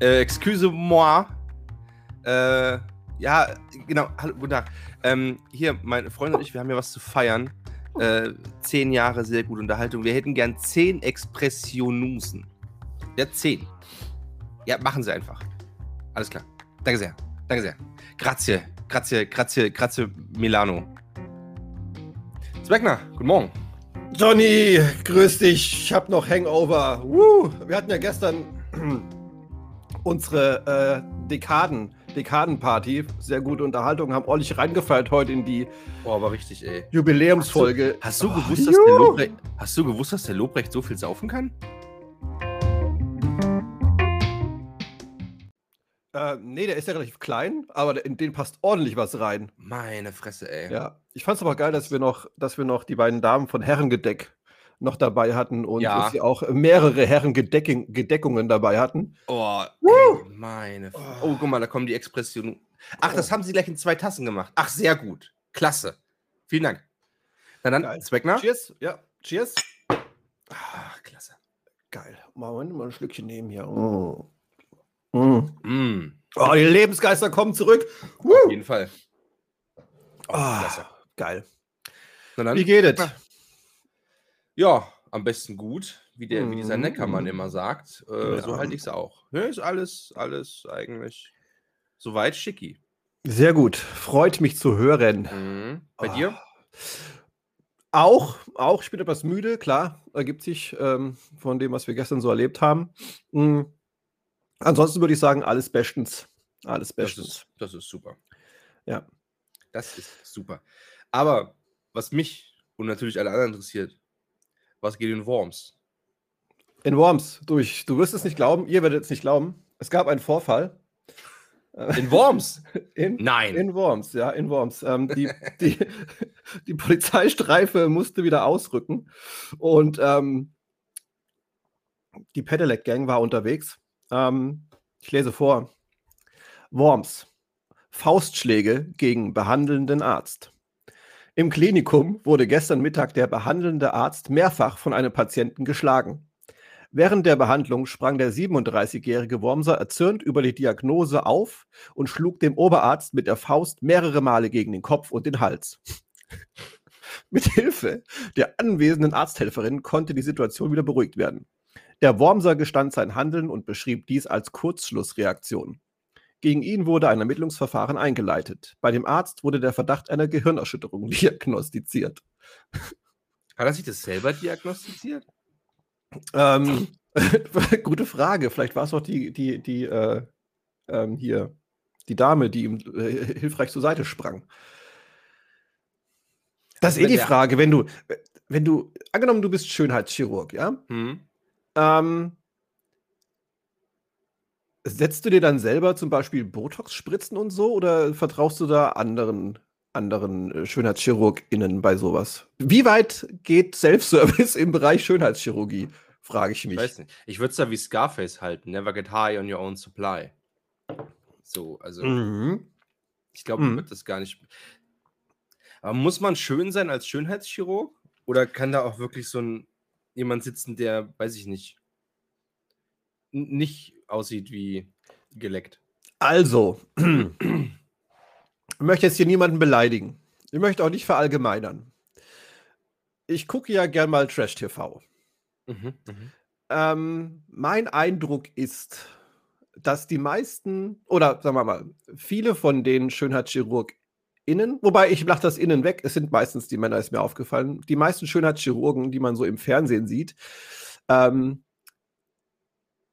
Äh, excuse-moi. Äh, ja, genau. Hallo, guten Tag. Ähm, hier, meine Freunde und ich, wir haben ja was zu feiern. Äh, zehn Jahre sehr gute Unterhaltung. Wir hätten gern zehn Expressionusen. Ja, zehn. Ja, machen Sie einfach. Alles klar. Danke sehr. Danke sehr. Grazie. Grazie, grazie, grazie, Milano. Zweckner, guten Morgen. Johnny, grüß dich. Ich hab noch Hangover. Woo. Wir hatten ja gestern unsere äh, Dekaden, Dekadenparty. Sehr gute Unterhaltung. Haben ordentlich reingefeiert heute in die Boah, aber richtig, ey. Jubiläumsfolge. Hast du, Oh, gewusst, dass der Lobrecht, hast du gewusst, dass der Lobrecht so viel saufen kann? Äh, nee, der ist ja relativ klein, aber in den passt ordentlich was rein. Meine Fresse, ey. Ja. Ich fand's aber geil, dass wir noch, dass wir noch die beiden Damen von Herrengedeck noch dabei hatten und Ja. dass sie auch mehrere Herrengedeckungen dabei hatten. Oh, ey, meine Fresse. Oh, guck mal, da kommen die Expressionen. Ach, das Oh. haben sie gleich in zwei Tassen gemacht. Ach, sehr gut. Klasse. Vielen Dank. Na dann, Geil. Zweckner? Cheers. Ja, cheers. Ach, klasse. Geil. Moment, mal ein Schlückchen nehmen hier. Mm. Mm. Mm, Oh, die Lebensgeister kommen zurück. auf jeden Fall. Oh, klasse. geil. Na dann, Wie geht es? Ja, am besten gut, wie, der, wie dieser Mhm. Neckermann immer sagt. Äh, Ja. So halte ich es auch. Ja, ist alles, alles eigentlich soweit schicki. Sehr gut. Freut mich zu hören. Mhm. Bei Ah. dir? Auch, auch, ich bin etwas müde, klar, ergibt sich ähm, von dem, was wir gestern so erlebt haben. Mm. Ansonsten würde ich sagen, alles bestens. Alles Das bestens. ist, das ist super. Ja. Das ist super. Aber was mich und natürlich alle anderen interessiert, was geht in Worms? In Worms, du, ich, du wirst es nicht glauben, ihr werdet es nicht glauben. Es gab einen Vorfall. In Worms? In, Nein. In Worms, ja, in Worms. Ähm, die, die, die Polizeistreife musste wieder ausrücken und ähm, die Pedelec Gang war unterwegs. Ähm, ich lese vor. Worms. Faustschläge gegen behandelnden Arzt. Im Klinikum wurde gestern Mittag der behandelnde Arzt mehrfach von einem Patienten geschlagen. Während der Behandlung sprang der 37-jährige Wormser erzürnt über die Diagnose auf und schlug dem Oberarzt mit der Faust mehrere Male gegen den Kopf und den Hals. mit Hilfe der anwesenden Arzthelferin konnte die Situation wieder beruhigt werden. Der Wormser gestand sein Handeln und beschrieb dies als Kurzschlussreaktion. Gegen ihn wurde ein Ermittlungsverfahren eingeleitet. Bei dem Arzt wurde der Verdacht einer Gehirnerschütterung diagnostiziert. Hat er sich das selber diagnostiziert? Ähm, gute Frage. Vielleicht war es doch die, die, die, äh, ähm, hier, die Dame, die ihm äh, hilfreich zur Seite sprang. Das ist eh die Frage, wenn du, wenn du, angenommen, du bist Schönheitschirurg, ja? Hm? Ähm, setzt du dir dann selber zum Beispiel Botox spritzen und so oder vertraust du da anderen, anderen äh, SchönheitschirurgInnen bei sowas? Wie weit geht Self-Service im Bereich Schönheitschirurgie? Frage ich Ich mich. weiß nicht. Ich würde es da wie Scarface halten. Never get high on your own supply. So, also Mhm. ich glaube, Mhm. wird das gar nicht. Aber muss man schön sein als Schönheitschirurg? Oder kann da auch wirklich so ein jemand sitzen, der, weiß ich nicht, nicht aussieht wie geleckt? Also, ich möchte jetzt hier niemanden beleidigen. Ich möchte auch nicht verallgemeinern. Ich gucke ja gern mal Trash-TV. Mhm, mhm. Ähm, mein Eindruck ist, dass die meisten, oder sagen wir mal, viele von den SchönheitschirurgInnen, wobei ich lache das innen weg, es sind meistens die Männer, ist mir aufgefallen, die meisten Schönheitschirurgen, die man so im Fernsehen sieht, ähm,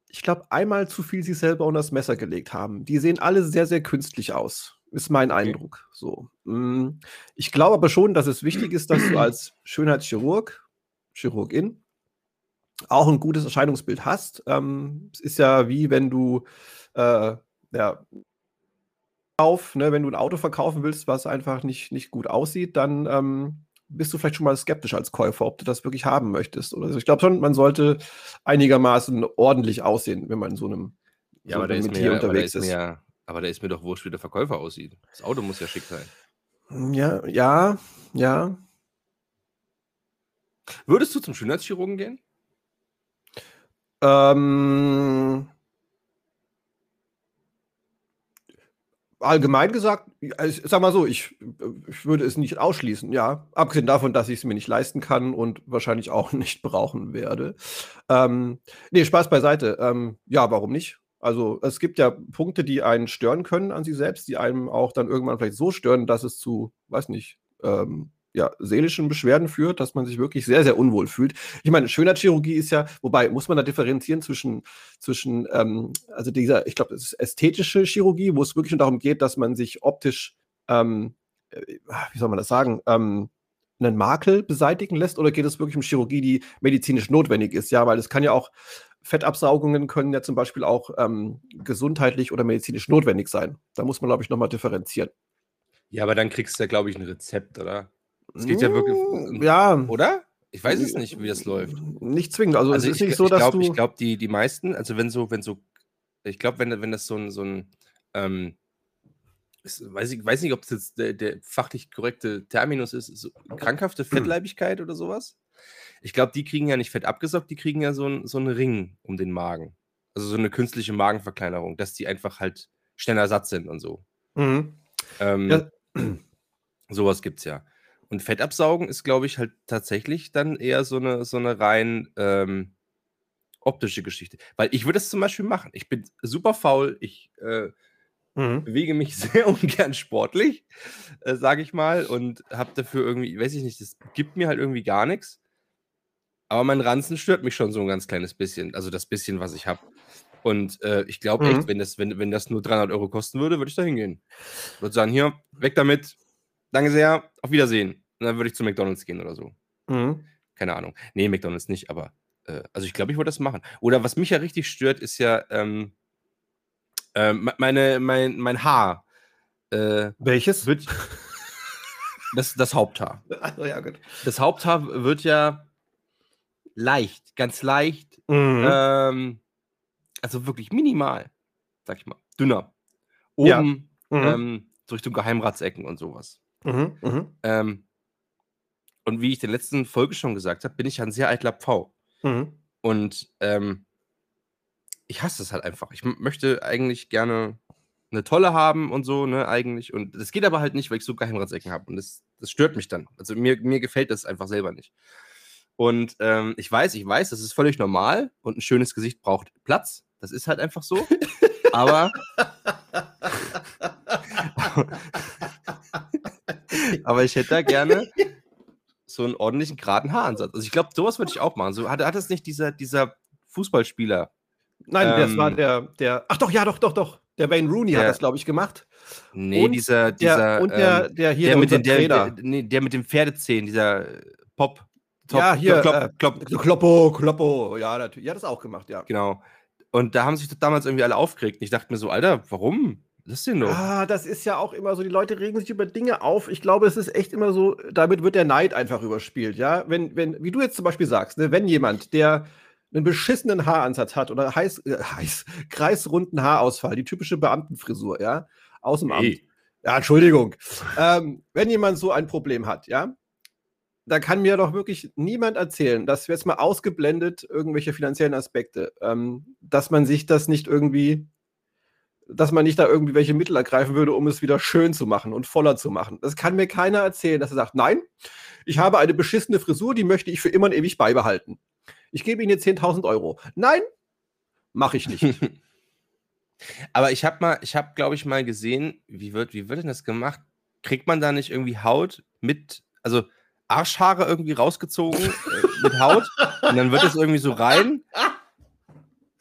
ich glaube, einmal zu viel sich selber unter das Messer gelegt haben. Die sehen alle sehr, sehr künstlich aus. Ist mein Eindruck. So. Mm, Ich glaube aber schon, dass es wichtig ist, dass du als Schönheitschirurg, Chirurgin, auch ein gutes Erscheinungsbild hast. Ähm, es ist ja wie wenn du äh, ja, auf, ne, wenn du ein Auto verkaufen willst, was einfach nicht, nicht gut aussieht, dann ähm, bist du vielleicht schon mal skeptisch als Käufer, ob du das wirklich haben möchtest. Oder so. Ich glaube schon, man sollte einigermaßen ordentlich aussehen, wenn man in so einem Ja, so aber, einem ist mir, Metier ja- aber, unterwegs ist mir, aber da ist mir doch wurscht, wie der Verkäufer aussieht. Das Auto muss ja schick sein. Ja, ja, ja. Würdest du zum Schönheitschirurgen gehen? Ähm, allgemein gesagt, ich sag mal so, ich, ich würde es nicht ausschließen, ja. Abgesehen davon, dass ich es mir nicht leisten kann und wahrscheinlich auch nicht brauchen werde. Ähm, nee, Spaß beiseite. Ähm, ja, warum nicht? Also es gibt ja Punkte, die einen stören können an sich selbst, die einem auch dann irgendwann vielleicht so stören, dass es zu, weiß nicht, ähm, ja, seelischen Beschwerden führt, dass man sich wirklich sehr, sehr unwohl fühlt. Ich meine, Schönheitschirurgie ist ja, wobei muss man da differenzieren zwischen, zwischen ähm, also dieser, ich glaube, das ist ästhetische Chirurgie, wo es wirklich darum geht, dass man sich optisch, ähm, äh, wie soll man das sagen, ähm, einen Makel beseitigen lässt oder geht es wirklich um Chirurgie, die medizinisch notwendig ist? Ja, weil es kann ja auch, Fettabsaugungen können ja zum Beispiel auch ähm, gesundheitlich oder medizinisch notwendig sein. Da muss man, glaube ich, nochmal differenzieren. Ja, aber dann kriegst du ja, glaube ich, ein Rezept, oder? Es geht ja wirklich. Mm, ja. Oder? Ich weiß es nicht, wie das läuft. Nicht zwingend. Also, also es ist ich, nicht so, dass. Ich glaube, die, die meisten, also wenn so, wenn so, ich glaube, wenn, wenn das so ein, so ein ähm, ist, weiß ich weiß nicht, ob es jetzt der, der, fachlich korrekte Terminus ist, so krankhafte hm. Fettleibigkeit oder sowas. Ich glaube, die kriegen ja nicht Fett abgesaugt, die kriegen ja so, ein, so einen Ring um den Magen. Also so eine künstliche Magenverkleinerung, dass die einfach halt schneller satt sind und so. Mhm. Ähm, ja. Sowas gibt es ja. Und Fettabsaugen ist, glaube ich, halt tatsächlich dann eher so eine, so eine rein ähm, optische Geschichte. Weil ich würde es zum Beispiel machen. Ich bin super faul, ich äh, mhm. bewege mich sehr ungern sportlich, äh, sage ich mal, und habe dafür irgendwie, weiß ich nicht, das gibt mir halt irgendwie gar nichts. Aber mein Ranzen stört mich schon so ein ganz kleines bisschen. Also das bisschen, was ich habe. Und äh, ich glaube mhm. echt, wenn das, wenn, wenn das nur 300 Euro kosten würde, würde ich da hingehen. Würde sagen, hier, weg damit, danke sehr, auf Wiedersehen. Und dann würde ich zu McDonalds gehen oder so. Mhm. Keine Ahnung. Nee, McDonalds nicht, aber äh, also ich glaube, ich würde das machen. Oder was mich ja richtig stört, ist ja ähm, äh, meine, mein, mein Haar. Äh, Welches? Wird, das, das Haupthaar. Also, ja, gut. Das Haupthaar wird ja leicht, ganz leicht. Mhm. Ähm, also wirklich minimal, sag ich mal. Dünner. Oben ja. mhm. ähm, Richtung Geheimratsecken und sowas. Mhm, mhm. Ähm, und wie ich in der letzten Folge schon gesagt habe, bin ich ein sehr eitler Pfau. Mhm. Und ähm, ich hasse es halt einfach. Ich möchte eigentlich gerne eine tolle haben und so, ne, eigentlich. Und das geht aber halt nicht, weil ich so Geheimratsecken habe. Und das, das stört mich dann. Also mir, mir gefällt das einfach selber nicht. Und ähm, ich weiß, ich weiß, das ist völlig normal und ein schönes Gesicht braucht Platz. Das ist halt einfach so. aber. Aber ich hätte da gerne so einen ordentlichen geraden Haaransatz. Also ich glaube, sowas würde ich auch machen. So, hat, hat das nicht dieser, dieser Fußballspieler? Nein, ähm, das war der, der. Ach doch, ja, doch, doch, doch. Der Wayne Rooney der, hat das, glaube ich, gemacht. Nee, und dieser, dieser. Der, und der, ähm, der hier der, mit den, der, der, nee, der mit dem Pferdezehen, dieser Pop. Top, ja, hier. Klopp, äh, Klopp, Kloppo, Kloppo. Ja, natürlich. Ja, das auch gemacht, ja. Genau. Und da haben sich damals irgendwie alle aufgeregt. Ich dachte mir so, Alter, warum? Was ist denn noch? Ah, das ist ja auch immer so, die Leute regen sich über Dinge auf. Ich glaube, es ist echt immer so, damit wird der Neid einfach überspielt, ja. Wenn, wenn, wie du jetzt zum Beispiel sagst, ne, wenn jemand, der einen beschissenen Haaransatz hat oder heiß, äh, heiß, kreisrunden Haarausfall, die typische Beamtenfrisur, ja, aus dem hey. Amt. Ja, Entschuldigung. ähm, wenn jemand so ein Problem hat, ja, da kann mir doch wirklich niemand erzählen, dass wir jetzt mal ausgeblendet irgendwelche finanziellen Aspekte, ähm, dass man sich das nicht irgendwie dass man nicht da irgendwie welche Mittel ergreifen würde, um es wieder schön zu machen und voller zu machen. Das kann mir keiner erzählen, dass er sagt, nein, ich habe eine beschissene Frisur, die möchte ich für immer und ewig beibehalten. Ich gebe Ihnen jetzt 10.000 Euro. Nein, mache ich nicht. Aber ich habe mal, ich habe, glaube ich, mal gesehen, wie wird, wie wird denn das gemacht? Kriegt man da nicht irgendwie Haut mit, also Arschhaare irgendwie rausgezogen äh, mit Haut und dann wird es irgendwie so rein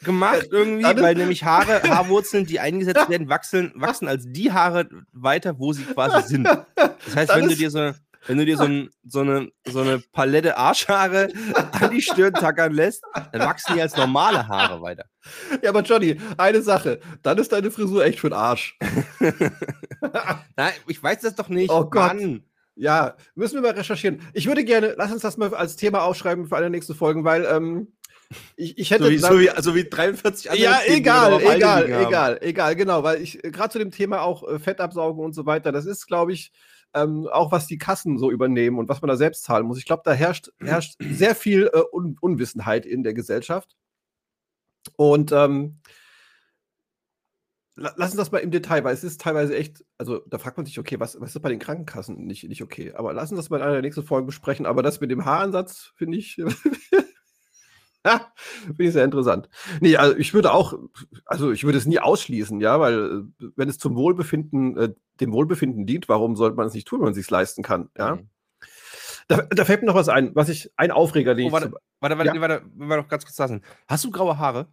gemacht irgendwie, weil nämlich Haare, Haarwurzeln, die eingesetzt werden, wachsen, wachsen als die Haare weiter, wo sie quasi sind. Das heißt, wenn du dir so, wenn du dir so, ein, so, eine, so eine Palette Arschhaare an die Stirn tackern lässt, dann wachsen die als normale Haare weiter. Ja, aber Johnny, eine Sache, dann ist deine Frisur echt für den Arsch. Nein, ich weiß das doch nicht. Oh Gott. Mann. Ja, müssen wir mal recherchieren. Ich würde gerne, lass uns das mal als Thema aufschreiben für eine nächste Folgen, weil ähm, ich, ich hätte. So wie, so wie, also wie 43 andere. Ja, egal, egal, egal, egal, genau, weil ich äh, gerade zu dem Thema auch äh, Fettabsaugen und so weiter, das ist, glaube ich, ähm, auch was die Kassen so übernehmen und was man da selbst zahlen muss. Ich glaube, da herrscht, herrscht sehr viel äh, Un Unwissenheit in der Gesellschaft. Und ähm, lass uns das mal im Detail, weil es ist teilweise echt, also da fragt man sich, okay, was, was ist bei den Krankenkassen nicht, nicht okay? Aber lass uns das mal in einer der nächsten Folgen besprechen. Aber das mit dem Haaransatz finde ich, finde ich sehr interessant. Nee, also ich würde auch, also ich würde es nie ausschließen, ja, weil äh, wenn es zum Wohlbefinden, äh, dem Wohlbefinden dient, warum sollte man es nicht tun, wenn man es sich leisten kann, ja? Mhm. Da, da, fällt mir noch was ein, was ich, ein Aufreger, den oh, warte, warte, warte, ja? warte, warte, noch ganz kurz lassen. Hast du graue Haare?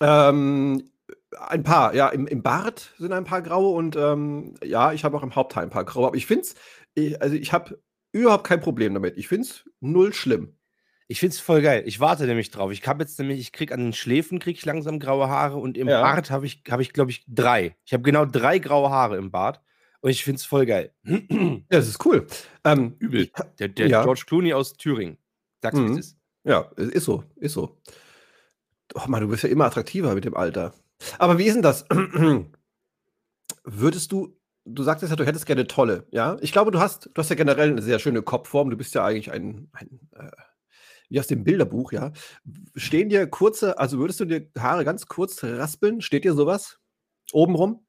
Ähm, ein paar, ja. Im, Im Bart sind ein paar graue und ähm, ja, ich habe auch im Hauptteil ein paar graue. Aber ich finde es, also ich habe überhaupt kein Problem damit. Ich finde es null schlimm. Ich finde es voll geil. Ich warte nämlich drauf. Ich habe jetzt nämlich, ich kriege an den Schläfen krieg ich langsam graue Haare und im ja. Bart habe ich, hab ich glaube ich, drei. Ich habe genau drei graue Haare im Bart und ich finde es voll geil. Ja, das ist cool. Ähm, Übel. Der, der ja. George Clooney aus Thüringen. Sagst du, mhm. wie es ist? Ja, ist so, ist so. Oh Mann, du bist ja immer attraktiver mit dem Alter. Aber wie ist denn das? Würdest du, du sagtest ja, du hättest gerne tolle, ja? Ich glaube, du hast, du hast ja generell eine sehr schöne Kopfform. Du bist ja eigentlich ein, ein äh, wie aus dem Bilderbuch, ja. Stehen dir kurze, also würdest du dir Haare ganz kurz raspeln? Steht dir sowas? Obenrum?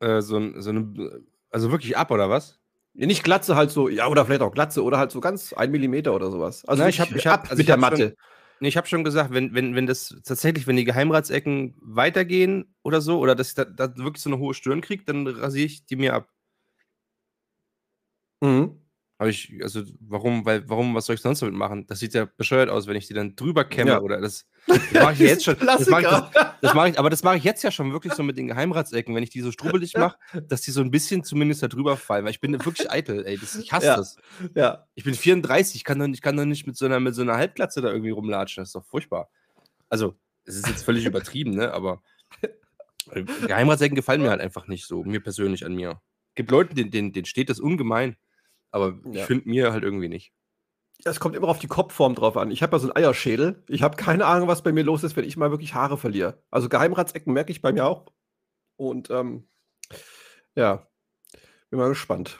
Äh, so, so eine, also wirklich ab, oder was? nicht Glatze, halt so, ja, oder vielleicht auch Glatze, oder halt so ganz ein Millimeter oder sowas. Also Na, ich habe ich hab, also mit ich der Matte. Schon, Nee, ich habe schon gesagt, wenn, wenn, wenn das tatsächlich, wenn die Geheimratsecken weitergehen oder so, oder dass ich da, da wirklich so eine hohe Stirn kriege, dann rasiere ich die mir ab. Mhm. Aber ich, also warum, weil, warum, was soll ich sonst damit machen? Das sieht ja bescheuert aus, wenn ich die dann drüber kämme ja. oder das. Das mache ich jetzt schon. Das mache ich, das, das mach ich, aber das mache ich jetzt ja schon wirklich so mit den Geheimratsecken, wenn ich die so strubbelig mache, dass die so ein bisschen zumindest da drüber fallen, weil ich bin wirklich eitel, ey. Das, ich hasse ja. das. Ja. Ich bin 34, ich kann doch, ich kann doch nicht mit so einer, mit so einer Halbglatze da irgendwie rumlatschen. Das ist doch furchtbar. Also, es ist jetzt völlig übertrieben, ne? Aber Geheimratsecken gefallen mir halt einfach nicht so, mir persönlich an mir. Gibt Leute, denen, denen, denen steht das ungemein. Aber ja. ich finde mir halt irgendwie nicht. Es kommt immer auf die Kopfform drauf an. Ich habe ja so einen Eierschädel. Ich habe keine Ahnung, was bei mir los ist, wenn ich mal wirklich Haare verliere. Also Geheimratsecken merke ich bei mir auch. Und ähm, ja, bin mal gespannt.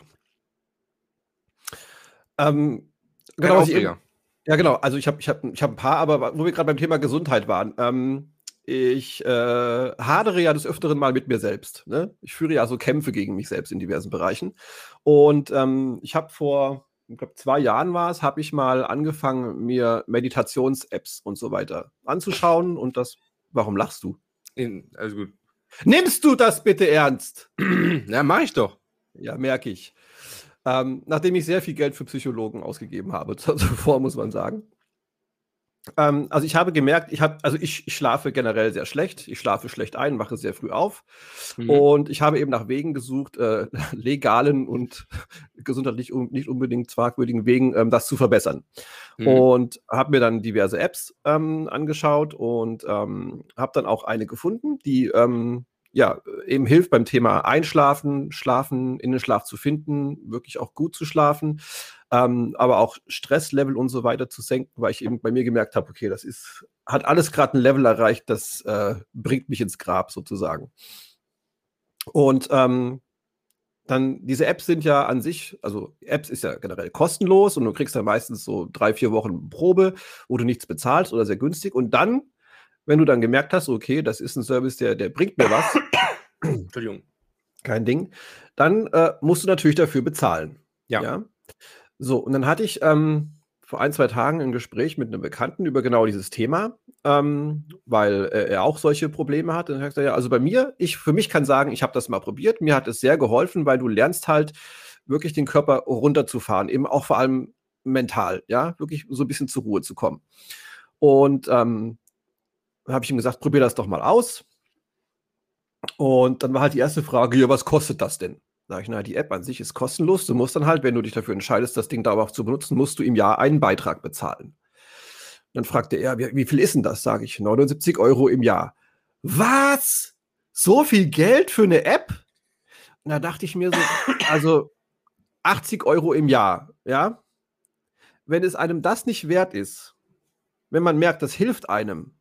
Ähm, genau, eben, ja, genau. Also ich habe ich hab, ich hab ein paar, aber wo wir gerade beim Thema Gesundheit waren. Ähm, ich äh, hadere ja des Öfteren mal mit mir selbst. Ne? Ich führe ja so Kämpfe gegen mich selbst in diversen Bereichen. Und ähm, ich habe vor, ich glaube, zwei Jahren war es, habe ich mal angefangen, mir Meditations-Apps und so weiter anzuschauen. Und das, warum lachst du? In, also gut. Nimmst du das bitte ernst? ja, mache ich doch. Ja, merke ich. Ähm, nachdem ich sehr viel Geld für Psychologen ausgegeben habe, zuvor muss man sagen. Ähm, also ich habe gemerkt, ich habe, also ich, ich, schlafe generell sehr schlecht. Ich schlafe schlecht ein, mache sehr früh auf. Mhm. Und ich habe eben nach Wegen gesucht, äh, legalen und gesundheitlich un nicht unbedingt fragwürdigen Wegen, ähm, das zu verbessern. Mhm. Und habe mir dann diverse Apps ähm, angeschaut und ähm, habe dann auch eine gefunden, die ähm, ja, eben hilft beim Thema Einschlafen, Schlafen, in den Schlaf zu finden, wirklich auch gut zu schlafen ähm, aber auch Stresslevel und so weiter zu senken, weil ich eben bei mir gemerkt habe, okay, das ist, hat alles gerade ein Level erreicht, das äh, bringt mich ins Grab sozusagen. Und ähm, dann, diese Apps sind ja an sich, also Apps ist ja generell kostenlos und du kriegst ja meistens so drei, vier Wochen Probe, wo du nichts bezahlst oder sehr günstig. Und dann, wenn du dann gemerkt hast, okay, das ist ein Service, der, der bringt mir was. Entschuldigung. Kein Ding. Dann äh, musst du natürlich dafür bezahlen. Ja. ja? So, und dann hatte ich ähm, vor ein, zwei Tagen ein Gespräch mit einem Bekannten über genau dieses Thema, ähm, weil äh, er auch solche Probleme hat. Und er sagt, ja, also bei mir, ich für mich kann sagen, ich habe das mal probiert. Mir hat es sehr geholfen, weil du lernst halt wirklich den Körper runterzufahren, eben auch vor allem mental, ja, wirklich so ein bisschen zur Ruhe zu kommen. Und ähm, habe ich ihm gesagt, probier das doch mal aus. Und dann war halt die erste Frage, ja, was kostet das denn? Sag ich, na, die App an sich ist kostenlos. Du musst dann halt, wenn du dich dafür entscheidest, das Ding dauerhaft zu benutzen, musst du im Jahr einen Beitrag bezahlen. Dann fragte er, wie, wie viel ist denn das? Sage ich, 79 Euro im Jahr. Was? So viel Geld für eine App? Und da dachte ich mir so, also 80 Euro im Jahr, ja? Wenn es einem das nicht wert ist, wenn man merkt, das hilft einem,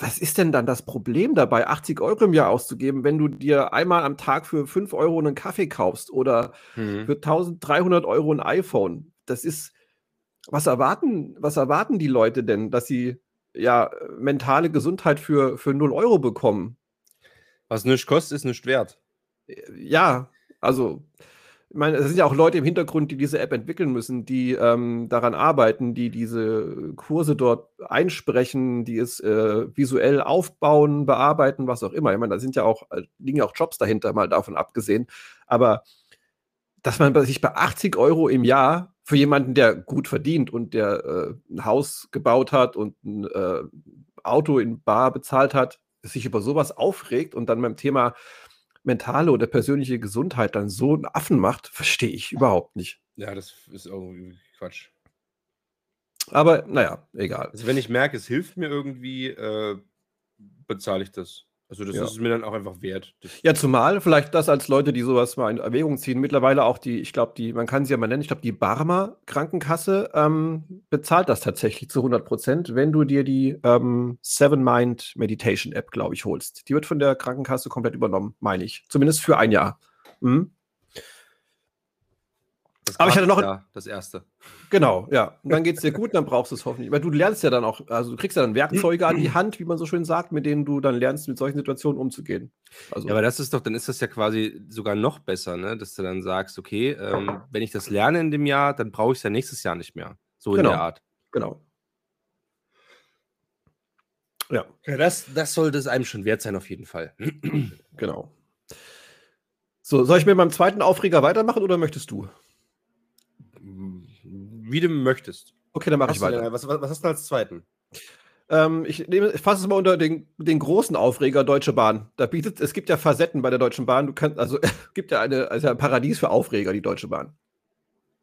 was ist denn dann das Problem dabei, 80 Euro im Jahr auszugeben, wenn du dir einmal am Tag für 5 Euro einen Kaffee kaufst oder mhm. für 1300 Euro ein iPhone? Das ist, was erwarten, was erwarten die Leute denn, dass sie ja mentale Gesundheit für, für 0 Euro bekommen? Was nichts kostet, ist nicht wert. Ja, also ich meine, es sind ja auch Leute im Hintergrund, die diese App entwickeln müssen, die ähm, daran arbeiten, die diese Kurse dort einsprechen, die es äh, visuell aufbauen, bearbeiten, was auch immer. Ich meine, da sind ja auch, äh, liegen ja auch Jobs dahinter, mal davon abgesehen. Aber dass man sich bei 80 Euro im Jahr für jemanden, der gut verdient und der äh, ein Haus gebaut hat und ein äh, Auto in Bar bezahlt hat, sich über sowas aufregt und dann beim Thema mentale oder persönliche Gesundheit dann so einen Affen macht, verstehe ich überhaupt nicht. Ja, das ist irgendwie Quatsch. Aber naja, egal. Also wenn ich merke, es hilft mir irgendwie, äh, bezahle ich das. Also das Ja. ist mir dann auch einfach wert. Ja, zumal vielleicht das als Leute, die sowas mal in Erwägung ziehen, mittlerweile auch die, ich glaube, die, man kann sie ja mal nennen, ich glaube, die Barmer Krankenkasse ähm, bezahlt das tatsächlich zu 100 Prozent, wenn du dir die ähm, Seven Mind Meditation App, glaube ich, holst. Die wird von der Krankenkasse komplett übernommen, meine ich. Zumindest für ein Jahr. Mhm. Das Aber ich hatte noch- Ja, das erste. Genau, ja. Und dann geht es dir gut, dann brauchst du es hoffentlich. Weil du lernst ja dann auch, also du kriegst ja dann Werkzeuge an die Hand, wie man so schön sagt, mit denen du dann lernst, mit solchen Situationen umzugehen. Also, Ja, aber das ist doch, dann ist das ja quasi sogar noch besser, ne? Dass du dann sagst, okay, ähm, wenn ich das lerne in dem Jahr, dann brauche ich es ja nächstes Jahr nicht mehr. So in Genau. der Art. genau. Ja, Ja, das, das sollte es einem schon wert sein, auf jeden Fall. genau. So, soll ich mit meinem zweiten Aufreger weitermachen oder möchtest du? Wie du möchtest. Okay, dann mache Hast ich weiter. was, was, was hast du als zweiten? Ähm, ich, nehme, ich fasse es mal unter den, den großen Aufreger Deutsche Bahn. Da bietet, es gibt ja Facetten bei der Deutschen Bahn. Du kannst, also es gibt ja eine, also ein Paradies für Aufreger, die Deutsche Bahn.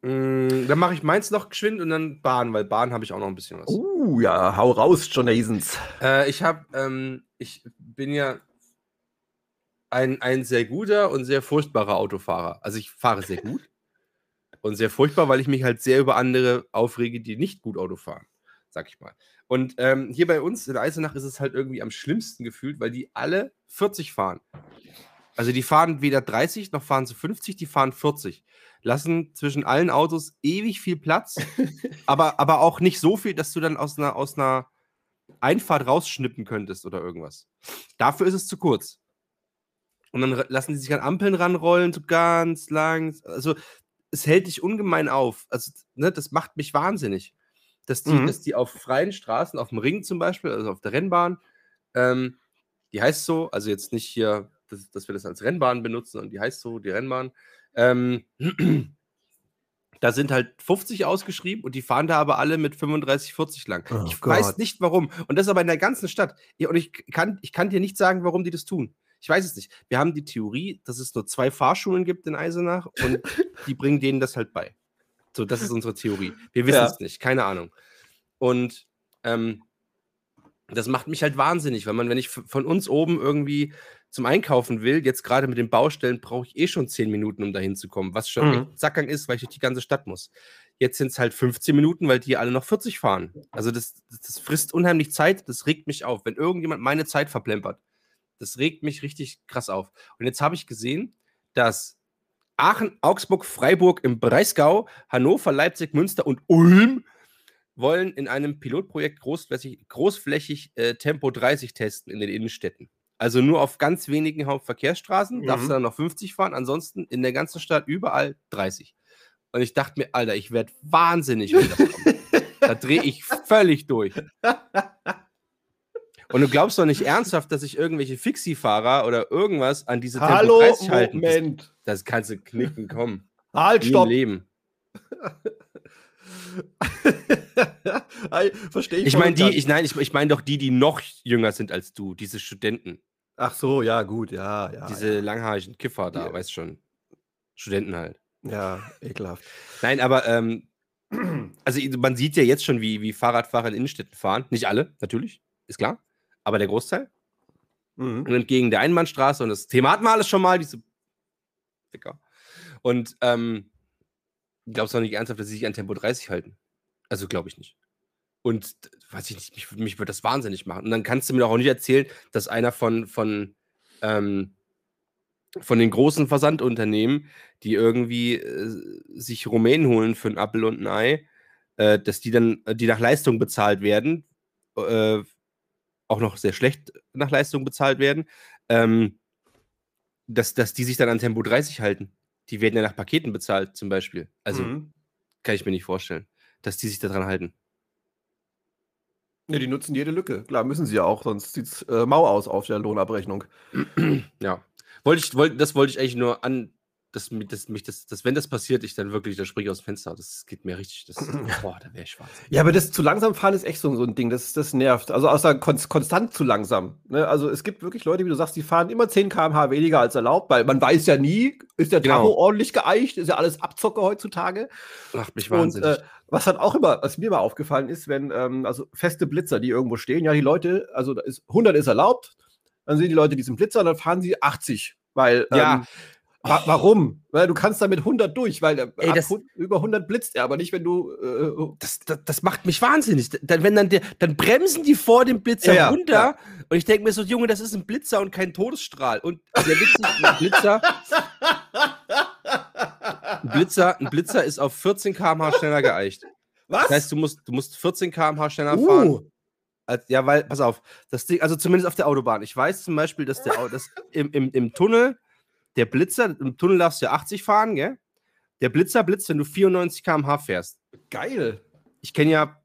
Mm, dann mache ich meins noch geschwind und dann Bahn, weil Bahn habe ich auch noch ein bisschen was. Uh, ja, hau raus, Jonasons. Äh, ich habe, ähm, ich bin ja ein, ein sehr guter und sehr furchtbarer Autofahrer. Also ich fahre sehr gut und sehr furchtbar, weil ich mich halt sehr über andere aufrege, die nicht gut Auto fahren, sag ich mal. Und ähm, hier bei uns in Eisenach ist es halt irgendwie am schlimmsten gefühlt, weil die alle 40 fahren. Also die fahren weder 30 noch fahren sie 50, die fahren 40. Lassen zwischen allen Autos ewig viel Platz, aber, aber auch nicht so viel, dass du dann aus einer, aus einer Einfahrt rausschnippen könntest oder irgendwas. Dafür ist es zu kurz. Und dann lassen die sich an Ampeln ranrollen, so ganz lang. Also es hält dich ungemein auf. Also, ne, das macht mich wahnsinnig. Dass die, Mhm. dass die auf freien Straßen, auf dem Ring zum Beispiel, also auf der Rennbahn, ähm, die heißt so, also jetzt nicht hier, dass, dass wir das als Rennbahn benutzen, sondern die heißt so, die Rennbahn. Ähm, da sind halt 50 ausgeschrieben und die fahren da aber alle mit 35, 40 lang. Oh ich weiß Gott. nicht warum. Und das aber in der ganzen Stadt. Und ich kann, ich kann dir nicht sagen, warum die das tun. Ich weiß es nicht. Wir haben die Theorie, dass es nur zwei Fahrschulen gibt in Eisenach und die bringen denen das halt bei. So, das ist unsere Theorie. Wir wissen Ja. es nicht, keine Ahnung. Und ähm, das macht mich halt wahnsinnig, weil man, wenn ich von uns oben irgendwie zum Einkaufen will, jetzt gerade mit den Baustellen, brauche ich eh schon 10 Minuten, um dahin zu kommen, was schon Mhm. Sackgang ist, weil ich durch die ganze Stadt muss. Jetzt sind es halt 15 Minuten, weil die alle noch 40 fahren. Also das, das, das frisst unheimlich Zeit, das regt mich auf. Wenn irgendjemand meine Zeit verplempert, das regt mich richtig krass auf. Und jetzt habe ich gesehen, dass Aachen, Augsburg, Freiburg im Breisgau, Hannover, Leipzig, Münster und Ulm wollen in einem Pilotprojekt großflächig, großflächig äh, Tempo 30 testen in den Innenstädten. Also nur auf ganz wenigen Hauptverkehrsstraßen darfst Mhm. du dann noch 50 fahren, ansonsten in der ganzen Stadt überall 30. Und ich dachte mir, Alter, ich werde wahnsinnig, wenn das kommt. da drehe ich völlig durch. Und du glaubst doch nicht ernsthaft, dass sich irgendwelche Fixie-Fahrer oder irgendwas an diese Tempo Hallo, 30 halten. Das, Moment. das kannst du knicken, komm. Halt, im stopp. Leben. Verstehe ich. Ich meine die, ich, nein, ich, ich meine doch die, die noch jünger sind als du, diese Studenten, Ach so, ja, gut, ja, ja. diese langhaarigen Kiffer da, Die- weißt schon. Studenten halt. Ja, ekelhaft. Nein, aber ähm, also man sieht ja jetzt schon, wie, wie Fahrradfahrer in Innenstädten fahren. Nicht alle, natürlich, ist klar. Aber der Großteil. Mhm. Und entgegen der Einbahnstraße. Und das Thema hatten wir alles schon mal, diese Ficker. Und ähm, glaubst du doch nicht ernsthaft, dass sie sich an Tempo 30 halten? Also glaube ich nicht. Und weiß ich nicht, mich, mich würde das wahnsinnig machen. Und dann kannst du mir doch auch nicht erzählen, dass einer von, von, ähm, von den großen Versandunternehmen, die irgendwie äh, sich Rumänen holen für ein Appel und ein Ei, äh, dass die dann, äh, die nach Leistung bezahlt werden, äh, auch noch sehr schlecht nach Leistung bezahlt werden, ähm, dass, dass die sich dann an Tempo 30 halten. Die werden ja nach Paketen bezahlt, zum Beispiel. Also Mhm. kann ich mir nicht vorstellen, dass die sich daran halten. Ne, die nutzen jede Lücke. Klar, müssen sie ja auch, sonst sieht's äh, mau aus auf der Lohnabrechnung. Ja. Wollte ich, wollte, das wollte ich eigentlich nur an, dass, dass, mich das, dass wenn das passiert, ich dann wirklich, da springe ich aus dem Fenster. Das geht mir richtig, das, boah, da wäre ich schwarz. Ja, aber das zu langsam fahren ist echt so, so ein Ding, das, das nervt. Also außer kon konstant zu langsam. Ne? Also es gibt wirklich Leute, wie du sagst, die fahren immer 10 km/h weniger als erlaubt, weil man weiß ja nie, ist der Genau. Tacho ordentlich geeicht, ist ja alles Abzocke heutzutage. Macht mich Und wahnsinnig. äh, was dann auch immer, was mir mal aufgefallen ist, wenn, ähm, also feste Blitzer, die irgendwo stehen, ja, die Leute, also da ist, 100 ist erlaubt, dann sehen die Leute diesen Blitzer und dann fahren sie 80, weil, Ja. ähm, wa warum? Weil du kannst damit 100 durch, weil äh, Ey, das- über 100 blitzt er, aber nicht, wenn du, äh, das, das, das macht mich wahnsinnig. Dann, wenn dann, der, dann bremsen die vor dem Blitzer Ja, runter ja. und ich denke mir so, Junge, das ist ein Blitzer und kein Todesstrahl. Und der Witz ist, ein Blitzer, ein Blitzer, ein Blitzer ist auf 14 km/h schneller geeicht. was? Das heißt, du musst, du musst 14 km/h schneller fahren. uh, Als, ja, weil, pass auf, das Ding, also zumindest auf der Autobahn. Ich weiß zum Beispiel, dass der das im, im, im Tunnel, der Blitzer, im Tunnel darfst du ja 80 fahren, gell? Der Blitzer blitzt, wenn du 94 km/h fährst. geil. Ich kenne ja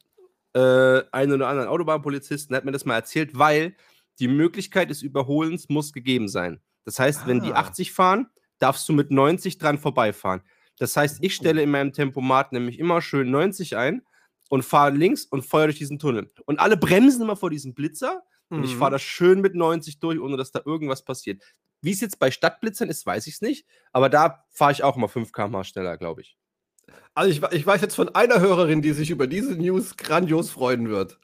äh, einen oder anderen Autobahnpolizisten, der hat mir das mal erzählt, weil die Möglichkeit des Überholens muss gegeben sein. Das heißt, wenn die Ah. 80 fahren, darfst du mit 90 dran vorbeifahren. Das heißt, ich stelle in meinem Tempomat nämlich immer schön 90 ein und fahre links und feuere durch diesen Tunnel. Und alle bremsen immer vor diesem Blitzer und ich Mhm. fahre da schön mit 90 durch, ohne dass da irgendwas passiert. Wie es jetzt bei Stadtblitzern ist, weiß ich es nicht, aber da fahre ich auch mal 5 km/h schneller, glaube ich. Also ich, ich weiß jetzt von einer Hörerin, die sich über diese News grandios freuen wird.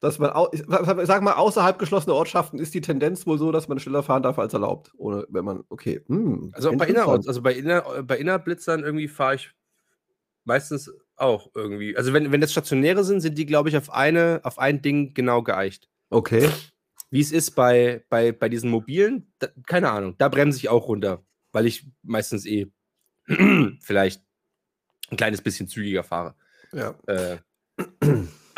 Dass man, ich sag mal, außerhalb geschlossener Ortschaften ist die Tendenz wohl so, dass man schneller fahren darf als erlaubt. Ohne, wenn man, okay. hm, Also auch bei. Innerorts, also bei, Inner, äh, bei Innerblitzern irgendwie fahre ich meistens auch irgendwie. Also wenn, wenn das stationäre sind, sind die, glaube ich, auf eine, auf ein Ding genau geeicht. Okay. Wie es ist bei, bei, bei diesen mobilen, da, keine Ahnung, da bremse ich auch runter, weil ich meistens eh vielleicht ein kleines bisschen zügiger fahre. Ja. Äh,